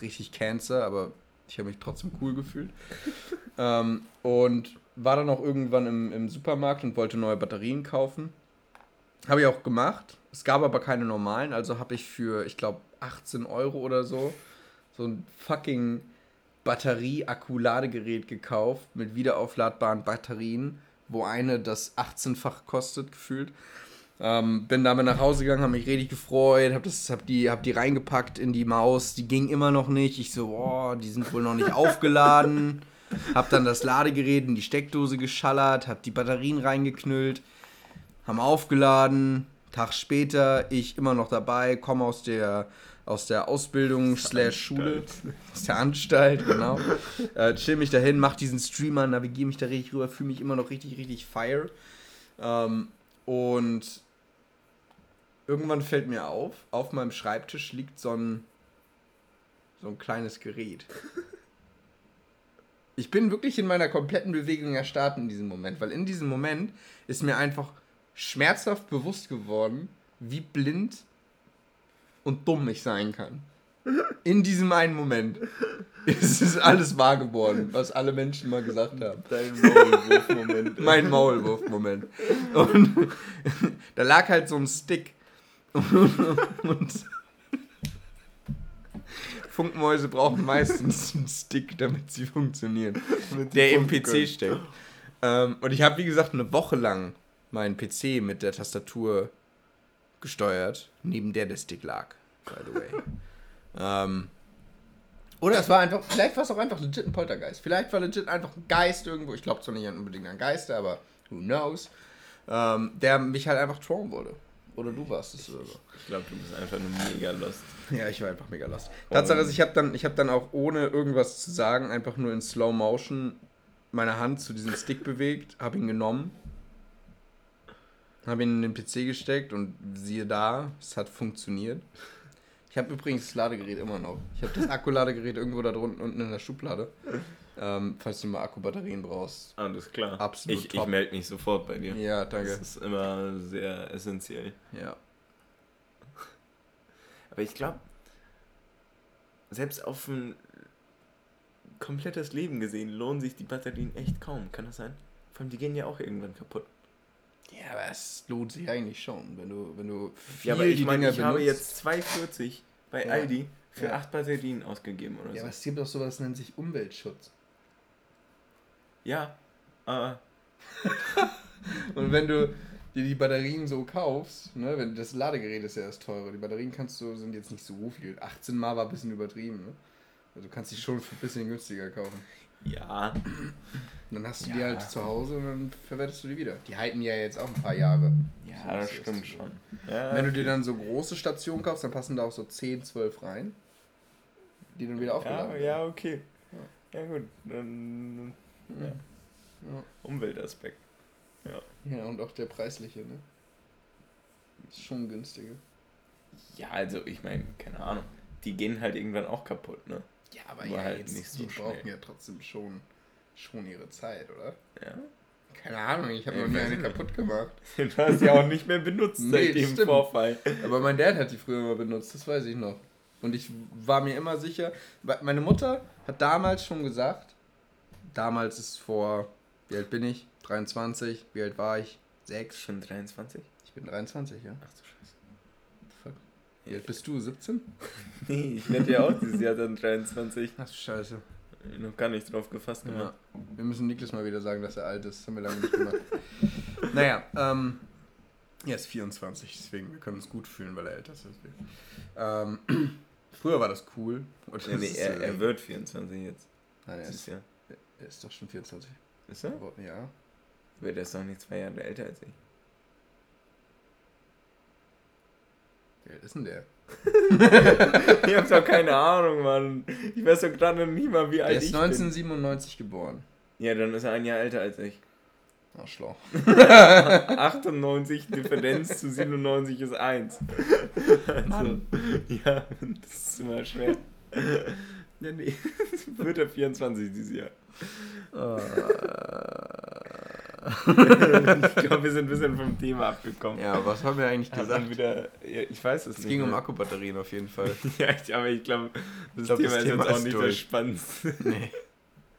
richtig Cancer, aber ich habe mich trotzdem cool gefühlt. ähm, und war dann auch irgendwann im, im Supermarkt und wollte neue Batterien kaufen. Habe ich auch gemacht. Es gab aber keine normalen, also habe ich für, ich glaube, 18 Euro oder so so ein fucking Batterie-Akku-Ladegerät gekauft mit wiederaufladbaren Batterien, wo eine das 18-fach kostet, gefühlt. Ähm, bin damit nach Hause gegangen, habe mich richtig gefreut, habe hab die, hab die reingepackt in die Maus. Die ging immer noch nicht. Ich so, boah, die sind wohl noch nicht aufgeladen. Hab dann das Ladegerät in die Steckdose geschallert, hab die Batterien reingeknüllt, haben aufgeladen. Tag später, ich immer noch dabei, komme aus der aus der Ausbildung slash Schule, aus der Anstalt, genau. Äh, chill mich dahin, mach diesen Streamer, navigiere mich da richtig rüber, fühle mich immer noch richtig, richtig fire. Ähm, und irgendwann fällt mir auf, auf meinem Schreibtisch liegt so ein, so ein kleines Gerät. Ich bin wirklich in meiner kompletten Bewegung erstarrt in diesem Moment, weil in diesem Moment ist mir einfach schmerzhaft bewusst geworden, wie blind und dumm ich sein kann. In diesem einen Moment. Es ist alles wahr geworden, was alle Menschen mal gesagt haben. Dein Maulwurf-Moment. Mein Maulwurf-Moment. Und da lag halt so ein Stick. Und Funkmäuse brauchen meistens einen Stick, damit sie funktionieren. der im PC können. steckt. Ähm, und ich habe, wie gesagt, eine Woche lang meinen PC mit der Tastatur gesteuert, neben der der Stick lag, by the way. ähm, oder es war einfach, vielleicht war es auch einfach legit ein Poltergeist. Vielleicht war legit einfach ein Geist irgendwo. Ich glaube zwar nicht unbedingt an Geister, aber who knows. Ähm, der mich halt einfach trauen wollte. Oder du warst es oder so. Ich glaube, du bist einfach nur mega lost. Ja, ich war einfach mega lost. Tatsache ist, ich habe dann, ich hab dann auch ohne irgendwas zu sagen, einfach nur in Slow Motion meine Hand zu diesem Stick bewegt, habe ihn genommen, habe ihn in den PC gesteckt und siehe da, es hat funktioniert. Ich habe übrigens das Ladegerät immer noch. Ich habe das Akkuladegerät irgendwo da drunten unten in der Schublade. Ähm, falls du mal Akkubatterien brauchst. Alles klar. Absolut Ich, ich melde mich sofort bei dir. Ja, danke. Das ist immer sehr essentiell. Ja. Aber ich glaube, selbst auf ein komplettes Leben gesehen lohnen sich die Batterien echt kaum. Kann das sein? Vor allem, die gehen ja auch irgendwann kaputt. Ja, aber es lohnt sich eigentlich schon, wenn du, wenn du viel Ja, aber ich die meine, ich habe jetzt 2,40 bei Ja. Aldi für Ja. 8 Batterien ausgegeben oder Ja, so. aber es gibt auch sowas, das nennt sich Umweltschutz. Ja, aber Und wenn du dir die Batterien so kaufst, ne, wenn das Ladegerät ist ja das teure, die Batterien kannst du, sind jetzt nicht so viel. 18 Mal war ein bisschen übertrieben, ne? Also du kannst die schon für ein bisschen günstiger kaufen. ja, Und dann hast du die Ja. halt zu Hause und dann verwertest du die wieder. Die halten ja jetzt auch ein paar Jahre. ja, So das stimmt schon. Ja, Wenn du dir dann so große Stationen kaufst, dann passen da auch so 10, 12 rein, die dann wieder aufgeladen ja, werden. ja, okay. Ja gut, dann ja. Ja. Umweltaspekt. ja, und auch der preisliche, ne? Ist schon günstiger. Ja, also ich meine, keine Ahnung. Die gehen halt irgendwann auch kaputt, ne? Ja, aber Aber ja, halt jetzt, nicht so die brauchen schnell. ja trotzdem schon, schon ihre Zeit, oder? Ja. Keine Ahnung, ich habe noch nie eine nicht. kaputt gemacht. Du hast ja auch nicht mehr benutzt Nee, seit dem stimmt. Vorfall. Aber mein Dad hat die früher immer benutzt, das weiß ich noch. Und ich war mir immer sicher, meine Mutter hat damals schon gesagt, damals ist vor, wie alt bin ich? 23, wie alt war ich? 6. Schon 23? Ich bin 23, ja. Ach du Scheiße. Fuck. Wie alt bist du? 17? Nee, ich werde ja auch dieses Jahr dann 23. Ach du Scheiße. Noch gar nicht drauf gefasst Ja. gemacht. Wir müssen Niklas mal wieder sagen, dass er alt ist. Das haben wir lange nicht gemacht. naja, ähm. Er ist 24, deswegen, wir können uns gut fühlen, weil er älter ist. Ähm, früher war das cool. Und Nee, nee, er, er wird 24 jetzt. Nein, er ist, Jahr. Er ist doch schon 24. Ist er? Aber, ja. Aber der ist noch nicht zwei Jahre älter als ich. Alt ist denn der? Ich hab doch keine Ahnung, Mann. Ich weiß doch gerade nie mal, wie alt ist ich 1997 geboren. bin. Ja, dann ist er ein Jahr älter als ich. Arschloch. 98 Differenz zu 97 ist 1. Also, Mann. ja, das ist immer schwer. Ja, nee. Wird er 24 dieses Jahr. Ich glaube, wir sind ein bisschen vom Thema abgekommen. ja, was haben wir eigentlich gesagt? wieder, ja, ich weiß es Es nicht. ging um mehr. Akkubatterien auf jeden Fall. Ja, ich, aber ich glaube, das, glaub, Thema das ist Thema jetzt auch ist nicht durch. das Spannendste. Nee.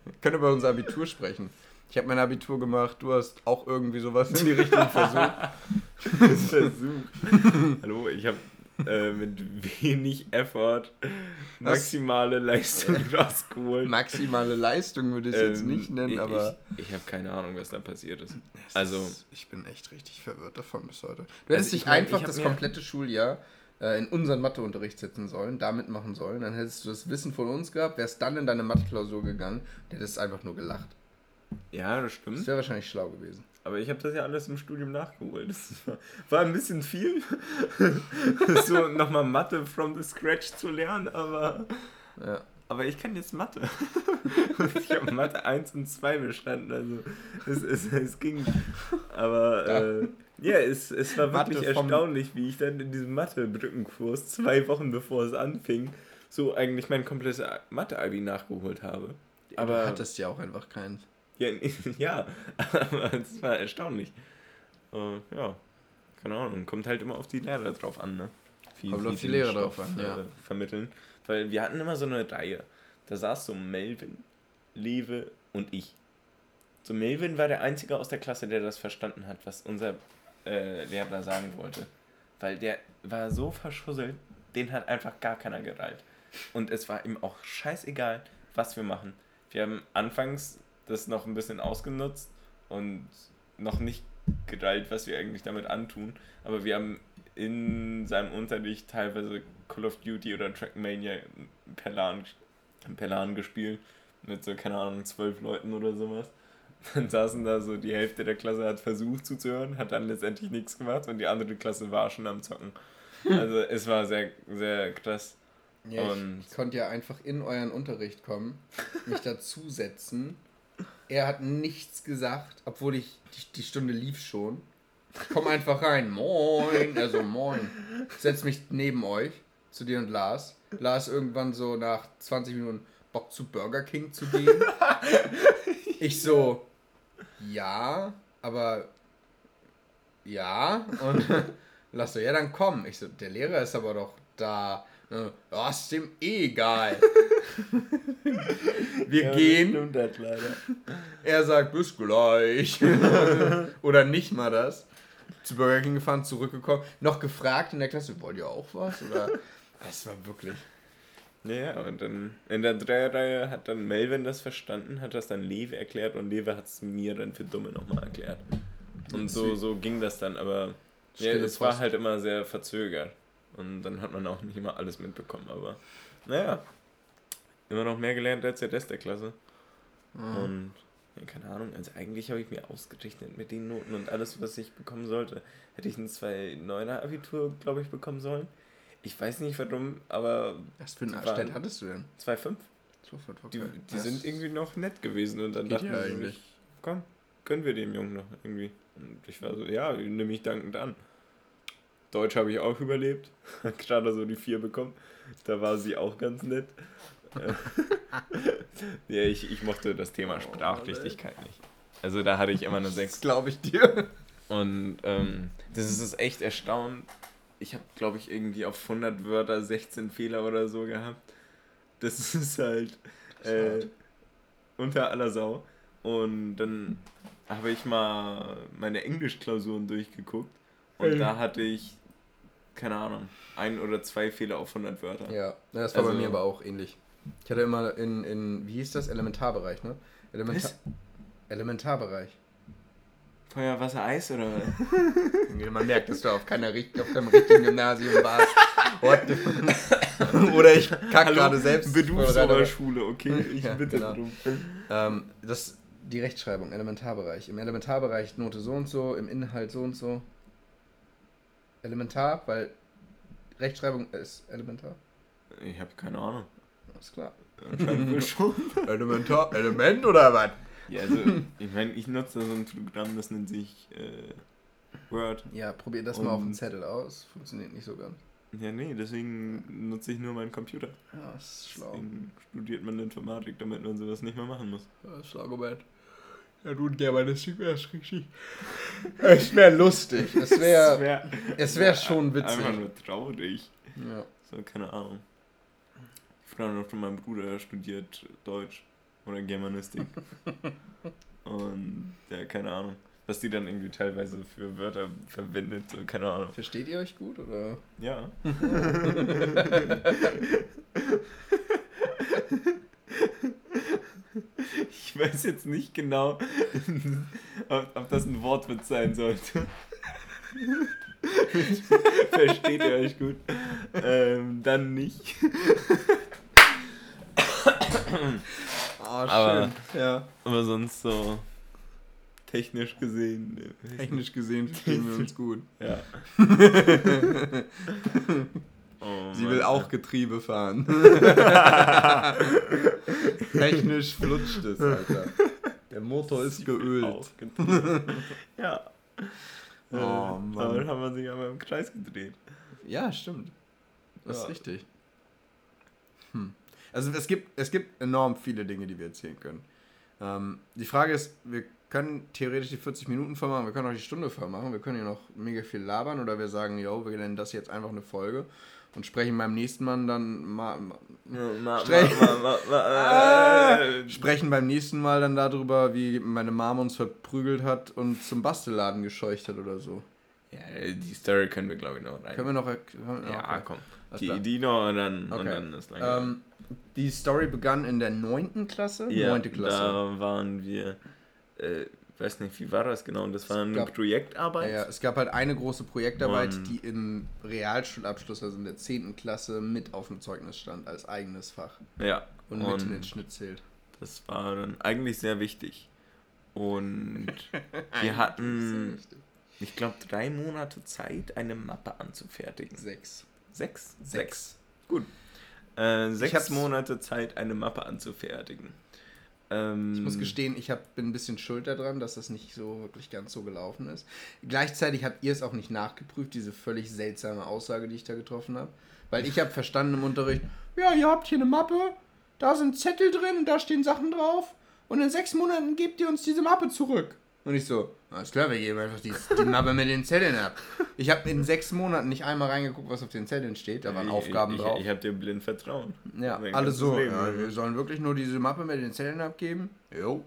Wir können über unser Abitur sprechen. Ich habe mein Abitur gemacht, du hast auch irgendwie sowas in die Richtung versucht. Versuch. Hallo, ich habe äh, mit wenig Effort maximale Leistung rausgeholt. Maximale Leistung würde ich es jetzt Ähm, nicht nennen, ich, aber. Ich, ich habe keine Ahnung, was da passiert ist. es also- ist- Ich bin echt richtig verwirrt davon bis heute. Du hättest Also ich dich einfach ich das komplette Schuljahr äh, in unseren Matheunterricht setzen sollen, damit machen sollen. Dann hättest du das Wissen von uns gehabt, wärst dann in deine Mathe-Klausur gegangen, der hättest einfach nur gelacht. Ja, das Das stimmt. wäre wahrscheinlich schlau gewesen. Aber ich habe das ja alles im Studium nachgeholt. Das war, ein bisschen viel, so nochmal Mathe from the scratch zu lernen, aber, Ja. aber ich kann jetzt Mathe. ich habe Mathe 1 und 2 bestanden, also es, es, es ging. Aber äh, ja, es, es war Mathe wirklich erstaunlich, wie ich dann in diesem Mathe-Brückenkurs zwei Wochen bevor es anfing, so eigentlich mein komplettes Mathe-Abi nachgeholt habe. Aber Aber du hattest ja auch einfach keinen. Ja, ja, aber es war erstaunlich. Äh, ja, keine Ahnung, kommt halt immer auf die Lehrer drauf an, ne? Wie, Kommt auf die Lehrer Stoff, drauf an, ja. äh, Vermitteln. Weil wir hatten immer so eine Reihe. Da saß so Melvin, Lewe und ich. So Melvin war der Einzige aus der Klasse, der das verstanden hat, was unser äh, Lehrer sagen wollte. Weil der war so verschusselt, den hat einfach gar keiner gereilt. Und es war ihm auch scheißegal, was wir machen. Wir haben anfangs das noch ein bisschen ausgenutzt und noch nicht gereilt, was wir eigentlich damit antun. Aber wir haben in seinem Unterricht teilweise Call of Duty oder Trackmania per LAN, per LAN gespielt. Mit so, keine Ahnung, zwölf Leuten oder sowas. Dann saßen da so, die Hälfte der Klasse hat versucht zuzuhören, hat dann letztendlich nichts gemacht und die andere Klasse war schon am Zocken. Also es war sehr, sehr krass. Ja, ich, ich konnte ja einfach in euren Unterricht kommen, mich dazusetzen. Er hat nichts gesagt, obwohl ich die, die Stunde lief schon. Ich komme einfach rein. Moin. Also moin. Setz mich neben euch, zu dir und Lars. Lars irgendwann so nach 20 Minuten Bock zu Burger King zu gehen. Ich so, ja, aber ja. Und Lars so, ja, dann komm. Ich so, der Lehrer ist aber doch da. Ja, ist dem eh egal. Wir ja, gehen. Er sagt, bis gleich. Oder nicht mal das. Zu Burger King gefahren, zurückgekommen. Noch gefragt in der Klasse, wollt ihr auch was? Oder? Das war wirklich. Ja, und dann in der Dreierreihe hat dann Melvin das verstanden, hat das dann Lewe erklärt und Lewe hat es mir dann für Dumme nochmal erklärt. Und so, so ging das dann, aber ja, es war halt immer sehr verzögert. Und dann hat man auch nicht immer alles mitbekommen, aber naja, immer noch mehr gelernt als der Rest der Klasse. Mhm. Und ja, keine Ahnung, also eigentlich habe ich mir ausgerechnet mit den Noten und alles, was ich bekommen sollte. Hätte ich ein 2-9er Abitur, glaube ich, bekommen sollen. Ich weiß nicht warum, aber. Was für einen Abstand hattest du denn? 2,5. Die, die sind irgendwie noch nett gewesen und dann dachte ja ich, eigentlich. komm, gönnen wir dem Jungen noch irgendwie. Und ich war so, ja, nehme ich dankend an. Deutsch habe ich auch überlebt. Gerade so die 4 bekommen. Da war sie auch ganz nett. ja, ich, ich mochte das Thema oh, Sprachrichtigkeit nicht. Also da hatte ich immer eine 6. Glaube ich dir. Und ähm, das ist echt erstaunt. Ich habe, glaube ich, irgendwie auf 100 Wörter 16 Fehler oder so gehabt. Das ist halt äh, unter aller Sau. Und dann habe ich mal meine Englischklausuren durchgeguckt. Und da hatte ich keine Ahnung, ein oder zwei Fehler auf 100 Wörter. Ja, das war also, bei mir aber auch ähnlich. Ich hatte immer in, in wie hieß das? Elementarbereich, ne? Elementar was? Elementarbereich. Feuer, Wasser, Eis oder Man merkt, dass du auf, keiner, auf keinem richtigen Gymnasium warst. oder ich kack gerade selbst. Berufsoberschule, okay, ich ja, bitte genau. ähm, das die Rechtschreibung, Elementarbereich. Im Elementarbereich Note so und so, im Inhalt so und so elementar, weil Rechtschreibung ist elementar? Ich habe keine Ahnung. Alles klar. Anscheinend schon. elementar, Element oder was? Ja, also, ich meine, ich nutze so ein Programm, das nennt sich äh, Word. Ja, probier das Und mal auf dem Zettel aus. Funktioniert nicht so ganz. Ja, nee, deswegen nutze ich nur meinen Computer. Ja, das ist schlau. Deswegen studiert man Informatik, damit man sowas nicht mehr machen muss. Ja, das ist ein Argument. Ja, du und Germanistik wäre richtig. Es wäre lustig. Es wäre wär, es wär schon witzig. Einfach nur traurig. Ja. So, keine Ahnung. Ich frage noch von meinem Bruder, studiert Deutsch oder Germanistik. und ja, keine Ahnung. Was die dann irgendwie teilweise für Wörter verwendet, so, keine Ahnung. Versteht ihr euch gut oder? Ja. Ich weiß jetzt nicht genau, ob, ob das ein Wortwitz sein sollte. Versteht ihr euch gut? Ähm, dann nicht. oh, aber, ja. aber sonst so technisch gesehen. Äh, technisch gesehen verstehen wir uns gut. Ja. Oh, Sie will auch Getriebe fahren. Technisch flutscht es, Alter. Der Motor ist geölt. ja. Oh, Mann. Damit haben wir sich aber im Kreis gedreht. Ja, stimmt. Das ja. ist richtig. Hm. Also es gibt, es gibt enorm viele Dinge, die wir erzählen können. Ähm, die Frage ist, wir können theoretisch die 40 Minuten voll machen, wir können auch die Stunde voll machen, wir können hier noch mega viel labern oder wir sagen, yo, wir nennen das jetzt einfach eine Folge und sprechen beim nächsten Mal dann mal, sprechen beim nächsten Mal dann darüber, wie meine Mom uns verprügelt hat und zum Bastelladen gescheucht hat oder so. Ja, die Story können wir glaube ich noch rein. Können wir noch. Können wir ja, okay. komm. Die, die noch und dann, Okay. und dann ist lang. Ähm, die Story begann in der 9. Klasse? ja, 9. Klasse. da waren wir, äh, weiß nicht, wie war das genau? Das war eine gab- Projektarbeit. Ja, es gab halt eine große Projektarbeit, Mann. die im Realschulabschluss, also in der 10. Klasse, mit auf dem Zeugnis stand, als eigenes Fach. Ja, Und, mit in den Schnitt zählt. das war dann eigentlich sehr wichtig. Und wir hatten, ich glaube, drei Monate Zeit, eine Mappe anzufertigen. Sechs. Sechs? Sechs. Gut. Äh, sechs Monate Zeit, eine Mappe anzufertigen. Ähm, Ich muss gestehen, ich hab, bin ein bisschen schuld daran, dass das nicht so wirklich ganz so gelaufen ist. Gleichzeitig habt ihr es auch nicht nachgeprüft, diese völlig seltsame Aussage, die ich da getroffen habe. Weil ich habe verstanden im Unterricht, ja, ihr habt hier eine Mappe, da sind Zettel drin und da stehen Sachen drauf und in sechs Monaten gebt ihr uns diese Mappe zurück. Und ich so, alles klar, wir geben einfach die, die Mappe mit den Zetteln ab. Ich habe in sechs Monaten nicht einmal reingeguckt, was auf den Zetteln steht, da waren ich, Aufgaben ich, drauf. Ich, ich habe dir blind vertrauen. Ja, Mein alle ganzes so. Leben, Ja, also. wir sollen wirklich nur diese Mappe mit den Zellen abgeben. Jo.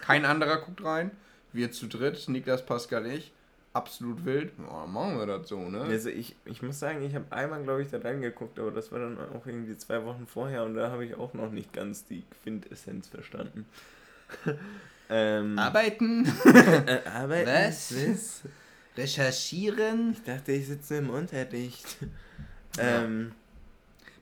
Kein anderer guckt rein. Wir zu dritt, Niklas, Pascal, ich. Absolut wild. Dann machen wir das so, ne? Also ich, ich muss sagen, ich habe einmal, glaube ich, da reingeguckt, aber das war dann auch irgendwie zwei Wochen vorher und da habe ich auch noch nicht ganz die Quintessenz verstanden. ähm, Arbeiten. äh, arbeiten? Was? Recherchieren. Ich dachte, ich sitze im Unterricht. ähm,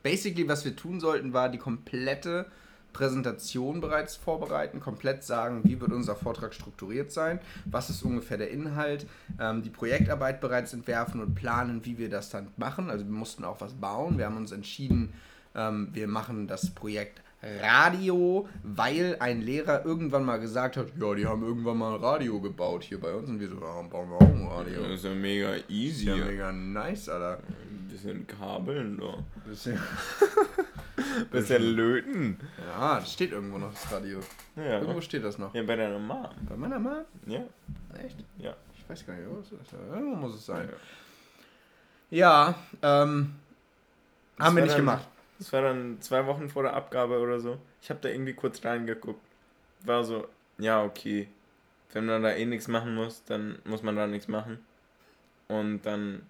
Basically, was wir tun sollten, war die komplette Präsentation bereits vorbereiten, komplett sagen, wie wird unser Vortrag strukturiert sein, was ist ungefähr der Inhalt, ähm, die Projektarbeit bereits entwerfen und planen, wie wir das dann machen. Also wir mussten auch was bauen. Wir haben uns entschieden, ähm, wir machen das Projekt Radio, weil ein Lehrer irgendwann mal gesagt hat, ja, die haben irgendwann mal ein Radio gebaut hier bei uns und wir so, ja, bauen wir auch ein Radio. das ist ja mega Ist easy. ja mega nice, Alter. Ein bisschen Kabeln da. Bisschen- Bisschen löten. Ja, das steht irgendwo noch, das Radio. Ja. Irgendwo steht das noch. ja, bei deiner Mom. Bei meiner Mama? Ja. Echt? Ja. Ich weiß gar nicht, wo es ist. Irgendwo muss es sein. Ja, ähm, Das haben wir nicht gemacht. Das war dann zwei Wochen vor der Abgabe oder so. Ich habe da irgendwie kurz reingeguckt. War so, ja, okay. Wenn man da eh nichts machen muss, dann muss man da nichts machen. Und dann,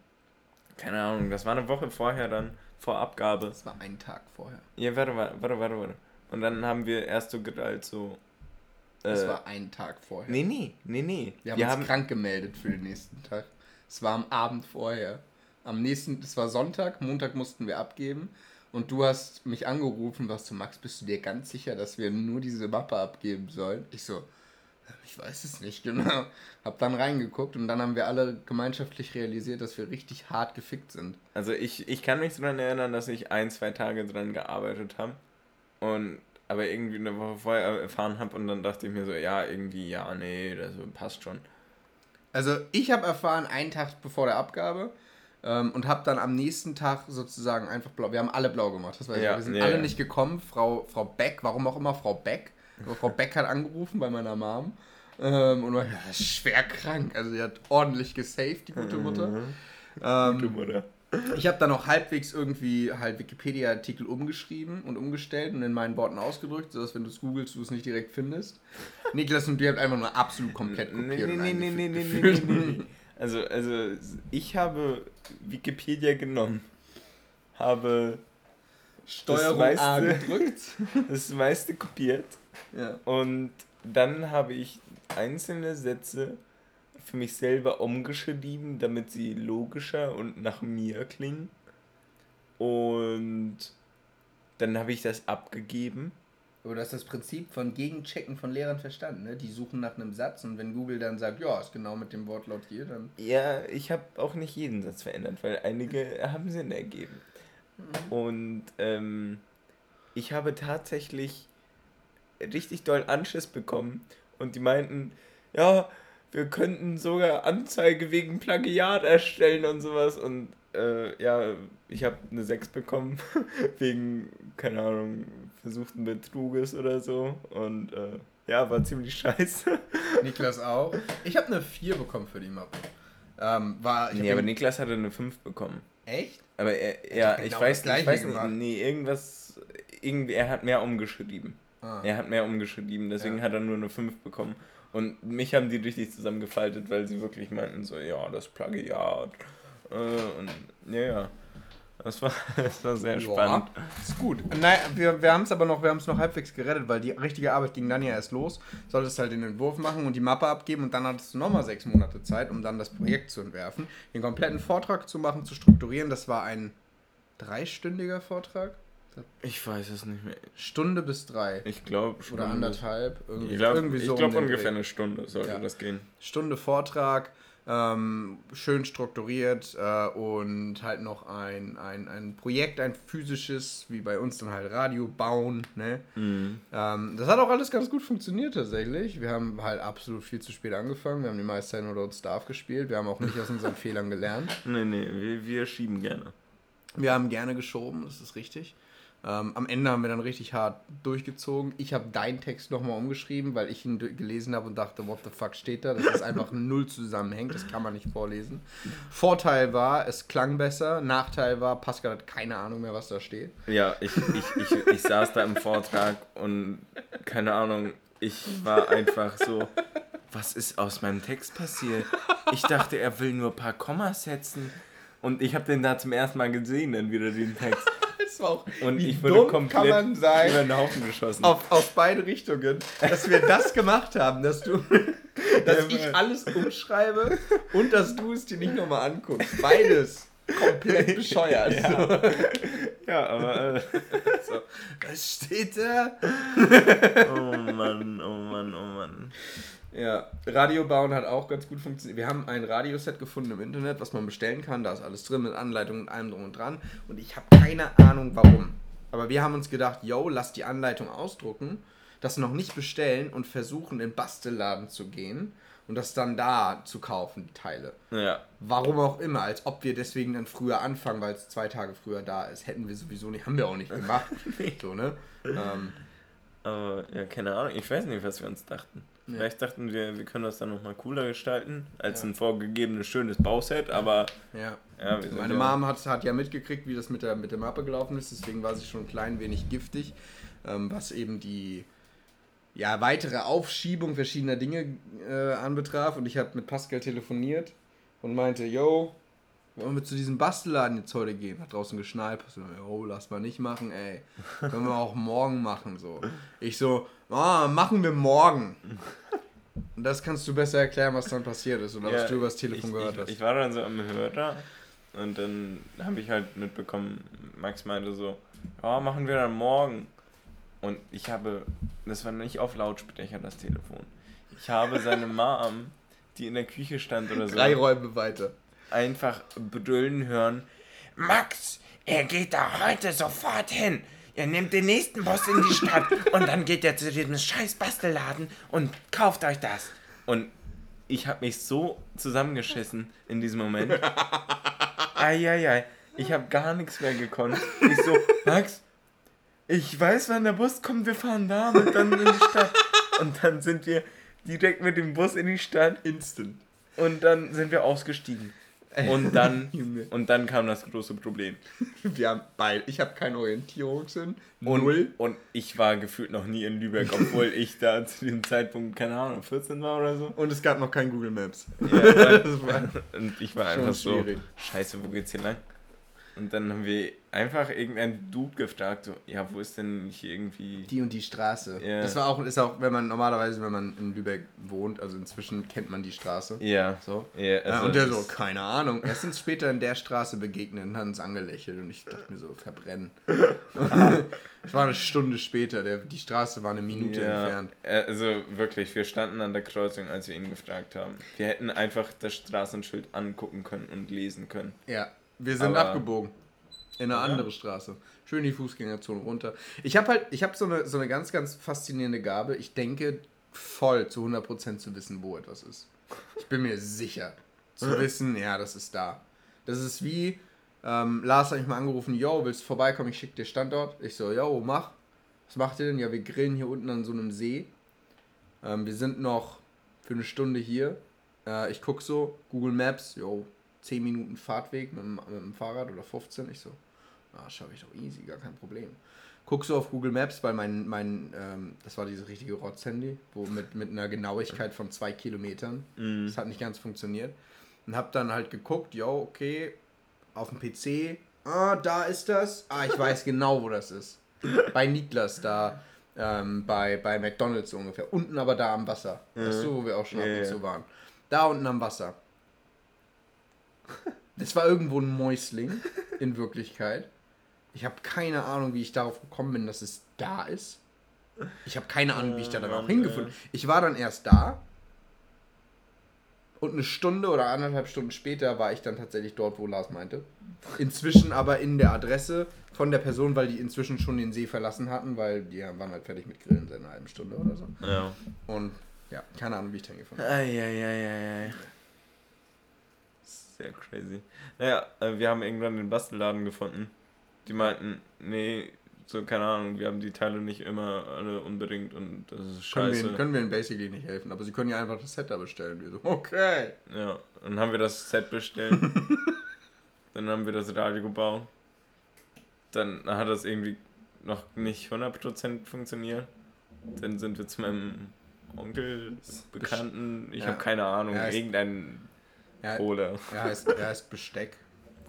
keine Ahnung, das war eine Woche vorher dann, vor Abgabe. Das war ein Tag vorher. Ja, warte, warte, warte, warte. Und dann haben wir erst so gedacht, so. Das äh, war ein Tag vorher. Nee, nee, nee, nee. Wir haben uns krank gemeldet für den nächsten Tag. Es war am Abend vorher. Am nächsten, es war Sonntag, Montag mussten wir abgeben. Und du hast mich angerufen, was du Max, bist du dir ganz sicher, dass wir nur diese Mappe abgeben sollen? Ich so, ich weiß es nicht genau. Hab dann reingeguckt und dann haben wir alle gemeinschaftlich realisiert, dass wir richtig hart gefickt sind. Also ich, ich kann mich daran erinnern, dass ich ein, zwei Tage dran gearbeitet habe und aber irgendwie eine Woche vorher erfahren habe und dann dachte ich mir so, ja, irgendwie, ja, nee, das passt schon. Also ich habe erfahren, einen Tag bevor der Abgabe ähm, und habe dann am nächsten Tag sozusagen einfach blau. Wir haben alle blau gemacht. Das ich. Ja, Wir sind ja, alle nicht gekommen. Frau, Frau Beck, warum auch immer Frau Beck. Aber Frau Beck hat angerufen bei meiner Mom ähm, und war ja, schwer krank. Also sie hat ordentlich gesaved, die gute Mutter. Ähm, Gute Mutter. ich habe dann auch halbwegs irgendwie halt Wikipedia-Artikel umgeschrieben und umgestellt und in meinen Worten ausgedrückt, sodass wenn du es googelst, du es nicht direkt findest. Niklas und wir haben einfach nur absolut komplett Nee, kopiert. nee, nee, nee, nee, nee, nee, nee, nee. Also, also ich habe Wikipedia genommen, habe Steuerung Das A meiste- gedrückt. das meiste kopiert Ja. und dann habe ich einzelne Sätze für mich selber umgeschrieben, damit sie logischer und nach mir klingen. Und dann habe ich das abgegeben. Aber du hast das Prinzip von Gegenchecken von Lehrern verstanden, ne? Die suchen nach einem Satz und wenn Google dann sagt, ja, ist genau mit dem Wortlaut hier, dann. Ja, ich habe auch nicht jeden Satz verändert, weil einige haben Sinn ergeben. Und ähm, ich habe tatsächlich richtig doll Anschiss bekommen und die meinten, ja, wir könnten sogar Anzeige wegen Plagiat erstellen und sowas und äh, ja, ich habe eine 6 bekommen wegen, keine Ahnung, versuchten Betruges oder so und äh, Ja, war ziemlich scheiße. Niklas auch. Ich habe eine 4 bekommen für die Mappe. Ähm, war, Nee, aber Niklas hatte eine 5 bekommen. Echt? Aber er, ja, ich genau weiß, ich weiß nicht, nee, irgendwas, irgendwie, er hat mehr umgeschrieben. Ah. Er hat mehr umgeschrieben, deswegen Ja. hat er nur eine 5 bekommen. Und mich haben die richtig zusammengefaltet, weil sie wirklich meinten so, ja, das Plagiat. Äh, und ja, ja. Das war, das war sehr spannend. Ja, ist gut. Nein, wir, wir haben es aber noch, wir haben es noch halbwegs gerettet, weil die richtige Arbeit ging dann ja erst los. Solltest halt den Entwurf machen und die Mappe abgeben und dann hattest du nochmal sechs Monate Zeit, um dann das Projekt zu entwerfen, den kompletten Vortrag zu machen, zu strukturieren. Das war ein dreistündiger Vortrag. Ich weiß es nicht mehr. Stunde bis drei. Ich glaube Oder anderthalb. Irgendwie, Ich glaube irgendwie so um glaub ungefähr Dreh. eine Stunde sollte Ja. das gehen. Stunde Vortrag, ähm, schön strukturiert äh, und halt noch ein, ein, ein Projekt, ein physisches, wie bei uns dann halt Radio bauen. Ne? Mhm. Ähm, das hat auch alles ganz gut funktioniert tatsächlich. Wir haben halt absolut viel zu spät angefangen. Wir haben die meiste Zeit nur dort Staff gespielt. Wir haben auch nicht aus unseren Fehlern gelernt. Nee, nee, wir, wir schieben gerne. Wir haben gerne geschoben, das ist richtig. Ähm, am Ende haben wir dann richtig hart durchgezogen. Ich habe deinen Text nochmal umgeschrieben, weil ich ihn gelesen habe und dachte, what the fuck steht da? Das ist einfach null zusammenhängt, das kann man nicht vorlesen. Vorteil war, es klang besser. Nachteil war, Pascal hat keine Ahnung mehr, was da steht. Ja, ich, ich, ich, ich saß da im Vortrag und keine Ahnung, ich war einfach so, was ist aus meinem Text passiert? Ich dachte, er will nur ein paar Kommas setzen und ich habe den da zum ersten Mal gesehen, dann wieder den Text. War auch, Und wie ich wurde dumm komplett kann man sein? über den Haufen geschossen. auf, auf beide Richtungen, dass wir das gemacht haben, dass du, dass ich alles umschreibe und dass du es dir nicht nochmal anguckst. Beides komplett bescheuert. Ja. Ja, aber äh, So, was steht da? oh Mann, oh Mann, oh Mann. Ja, Radio bauen hat auch ganz gut funktioniert. Wir haben ein Radioset gefunden im Internet, was man bestellen kann. Da ist alles drin mit Anleitung und allem drum und dran. Und ich habe keine Ahnung warum. Aber wir haben uns gedacht, yo, lass die Anleitung ausdrucken, das noch nicht bestellen und versuchen, in den Bastelladen zu gehen und das dann da zu kaufen, die Teile. Ja, Warum auch immer, als ob wir deswegen dann früher anfangen, weil es zwei Tage früher da ist. Hätten wir sowieso nicht, haben wir auch nicht gemacht. so, ne? Ähm, aber ja, keine Ahnung, ich weiß nicht, was wir uns dachten. Ja. Vielleicht dachten wir, wir können das dann nochmal cooler gestalten, als Ja. ein vorgegebenes schönes Bauset, aber ja. ja, Meine Mom hat, hat ja mitgekriegt, wie das mit der, mit der Mappe gelaufen ist, deswegen war sie schon ein klein wenig giftig, ähm, was eben die ja, weitere Aufschiebung verschiedener Dinge äh, anbetraf. Und ich habe mit Pascal telefoniert und meinte, yo, wollen wir zu diesem Bastelladen jetzt heute gehen? Hat draußen geschneit. So, yo, lass mal nicht machen, ey. Können wir auch morgen machen, so. Ich so, ah, machen wir morgen. Und das kannst du besser erklären, was dann passiert ist oder was du übers Telefon ich, gehört ich, hast. Ich war dann so am Hörer und dann habe ich halt mitbekommen, Max meinte so, ja, machen wir dann morgen. Und ich habe, das war nicht auf Lautsprecher das Telefon. Ich habe seine Mom, die in der Küche stand oder so, Drei Räume weiter. einfach brüllen hören. Max, er geht da heute sofort hin. Er nimmt den nächsten Bus in die Stadt und dann geht er zu diesem scheiß Bastelladen und kauft euch das. Und ich habe mich so zusammengeschissen in diesem Moment. Eieiei, ich habe gar nichts mehr gekonnt. Ich so, Max, ich weiß, wann der Bus kommt, wir fahren da und dann in die Stadt. Und dann sind wir direkt mit dem Bus in die Stadt Instant. und dann sind wir ausgestiegen. Und dann, und dann kam das große Problem. Wir haben beide. Ich habe keinen Orientierungssinn. Und, Null. Und ich war gefühlt noch nie in Lübeck, obwohl ich da zu diesem Zeitpunkt, keine Ahnung, 14 war oder so. Und es gab noch kein Google Maps. Ja, Das war und ich war einfach so, schwierig. scheiße, wo geht's hier lang? Und dann haben wir einfach irgendeinen Dude gefragt, so, ja, wo ist denn hier irgendwie... die und die Straße. Ja. Das war auch, ist auch, wenn man normalerweise, wenn man in Lübeck wohnt, also inzwischen kennt man die Straße. Ja, So. ja, Ja, also und der so, keine Ahnung. Erst uns später in der Straße begegnet und hat uns angelächelt und ich dachte mir so, verbrennen. Es war eine Stunde später, der, die Straße war eine Minute Ja, entfernt. äh, also wirklich, wir standen an der Kreuzung, als wir ihn gefragt haben. Wir hätten einfach das Straßenschild angucken können und lesen können. Ja, wir sind Aber- abgebogen. In eine Ja. andere Straße. Schön die Fußgängerzone runter. Ich habe halt, ich habe so eine, so eine ganz, ganz faszinierende Gabe. Ich denke voll zu 100% zu wissen, wo etwas ist. Ich bin mir sicher zu wissen, ja, das ist da. Das ist wie, ähm, Lars hat mich mal angerufen, yo, willst du vorbeikommen, ich schicke dir Standort. Ich so, yo, mach. Was macht ihr denn? Ja, wir grillen hier unten an so einem See. Ähm, wir sind noch für eine Stunde hier. Äh, ich gucke so, Google Maps, jo, 10 Minuten Fahrtweg mit, dem- mit dem Fahrrad oder 15. Ich so, ah, schaffe ich doch easy, gar kein Problem. Guck so auf Google Maps, weil mein, mein ähm, das war dieses richtige Rotz-Handy, wo mit, mit einer Genauigkeit von zwei Kilometern. Mhm. Das hat nicht ganz funktioniert. Und hab dann halt geguckt, jo, okay, auf dem PC, ah, da ist das. Ah, ich weiß genau, wo das ist. Bei Niklas, da ähm, bei, bei McDonalds so ungefähr. Unten aber da am Wasser. Weißt du, wo wir auch schon ab Ja, und ja. zu waren. Da unten am Wasser. Das war irgendwo ein Mäusling, in Wirklichkeit. Ich habe keine Ahnung, wie ich darauf gekommen bin, dass es da ist. Ich habe keine Ahnung, wie ich da dann auch hingefunden. Ich war dann erst da. Und eine Stunde oder anderthalb Stunden später war ich dann tatsächlich dort, wo Lars meinte. Inzwischen aber in der Adresse von der Person, weil die inzwischen schon den See verlassen hatten, weil die waren halt fertig mit Grillen seit einer halben Stunde oder so. Ja. Und ja, keine Ahnung, wie ich den gefunden habe. Eieieiei. Sehr crazy. Naja, äh, wir haben irgendwann den Bastelladen gefunden. Die meinten, nee, so keine Ahnung, wir haben die Teile nicht immer alle unbedingt und das ist Können wir, scheiße. können wir ihnen basically nicht helfen, aber sie können ja einfach das Set da bestellen. Wir so, okay. Ja, dann haben wir das Set bestellt. dann haben wir das Radio gebaut. Dann hat das irgendwie noch nicht 100% funktioniert. Dann sind wir zu meinem Onkel, Bekannten, ich Ja. habe keine Ahnung, Ja, irgendein Ja, Bruder. er, heißt, er heißt Besteck.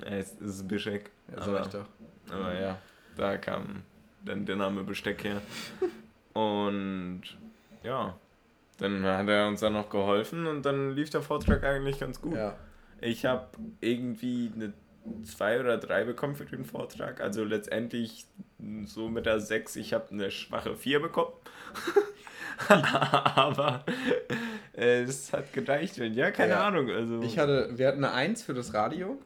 Ja, es ist Bischek. Ja, ich aber, doch. aber ja, da kam dann der Name Besteck her. Und ja, dann hat er uns dann noch geholfen und dann lief der Vortrag eigentlich ganz gut. Ja. Ich habe irgendwie eine 2 oder 3 bekommen für den Vortrag. Also letztendlich so mit der 6, ich habe eine schwache 4 bekommen. Aber äh, es hat gereicht. Und ja, keine Ja. Ahnung. Also Ich hatte, wir hatten eine 1 für das Radio.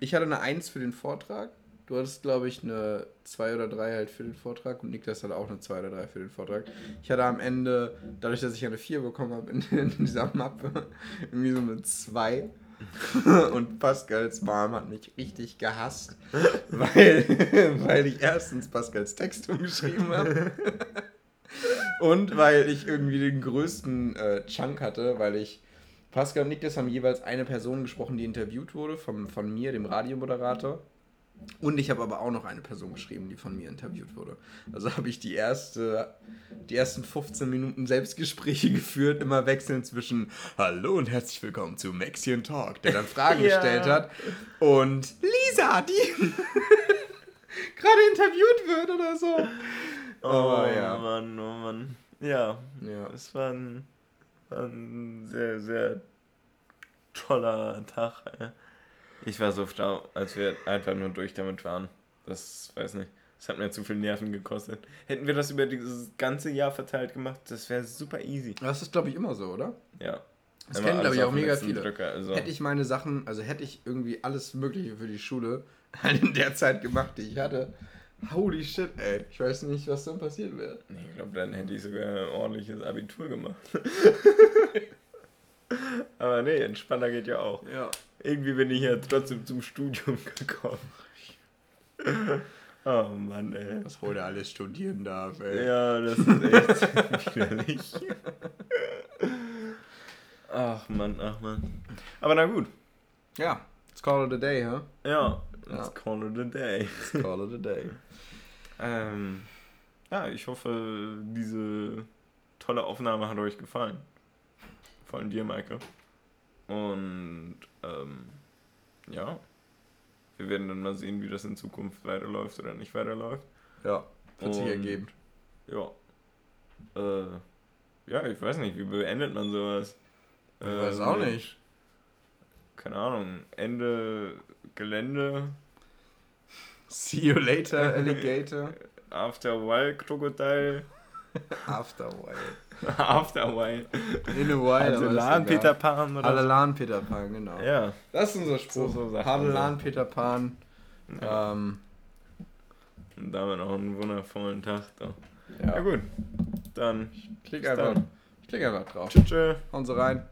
Ich hatte eine 1 für den Vortrag. Du hattest, glaube ich, eine 2 oder 3 halt für den Vortrag und Niklas hatte auch eine 2 oder 3 für den Vortrag. Ich hatte am Ende, dadurch, dass ich eine 4 bekommen habe in, in dieser Mappe, irgendwie so eine 2. Und Pascals Mom hat mich richtig gehasst, weil, weil ich erstens Pascals Text umgeschrieben habe und weil ich irgendwie den größten äh, Chunk hatte, weil ich Pascal und Niklas haben jeweils eine Person gesprochen, die interviewt wurde, vom, von mir, dem Radiomoderator. Und ich habe aber auch noch eine Person geschrieben, die von mir interviewt wurde. Also habe ich die, erste, die ersten 15 Minuten Selbstgespräche geführt, immer wechselnd zwischen Hallo und herzlich willkommen zu Maxian Talk, der dann Fragen Ja. gestellt hat, und Lisa, die gerade interviewt wird oder so. Oh Aber ja. Mann, oh Mann. Ja, Ja. es war ein, war ein sehr, sehr toller Tag. Ey. Ich war so flau, als wir einfach nur durch damit waren. Das weiß nicht. Das hat mir zu viel Nerven gekostet. Hätten wir das über dieses ganze Jahr verteilt gemacht, das wäre super easy. Das ist, glaube ich, immer so, oder? Ja. Das kennen, glaube ich, auch mega viele. Drücker, also. Hätte ich meine Sachen, also hätte ich irgendwie alles Mögliche für die Schule halt in der Zeit gemacht, die ich hatte. Holy shit, ey. Ich weiß nicht, was dann passiert wäre. Nee, ich glaube, dann hätte ich sogar ein ordentliches Abitur gemacht. Aber nee, entspannter geht ja auch. Ja. Irgendwie bin ich ja trotzdem zum Studium gekommen. Oh Mann, ey. Was heute alles studieren darf, ey. Ja, das ist echt widerlich. Ach Mann, ach Mann. Aber na gut. Ja. Let's call it a day, huh? Ja, let's Ja. call it a day. Let's call it a day. Ähm, ja, ich hoffe, diese tolle Aufnahme hat euch gefallen. Vor allem dir, Maike. Und ähm, ja, wir werden dann mal sehen, wie das in Zukunft weiterläuft oder nicht weiterläuft. Ja. Wird sich ergeben. Ja. Äh, ja, ich weiß nicht, wie beendet man sowas? Ich weiß auch mit, nicht. Keine Ahnung, Ende Gelände, See you later, Alligator. After a while Krokodil, After a while. After a while. In a while. Hadelan egal. Peter Pan oder so. Hadelan Peter Pan, genau. Ja, Das ist unser Spruch. So- so Hadelan Peter Pan. ja. Ähm, Und damit auch einen wundervollen Tag. Da. ja. Ja gut, dann Klick Bis einfach, dann. klick einfach drauf. tschüss. tschüss. Hauen Sie rein.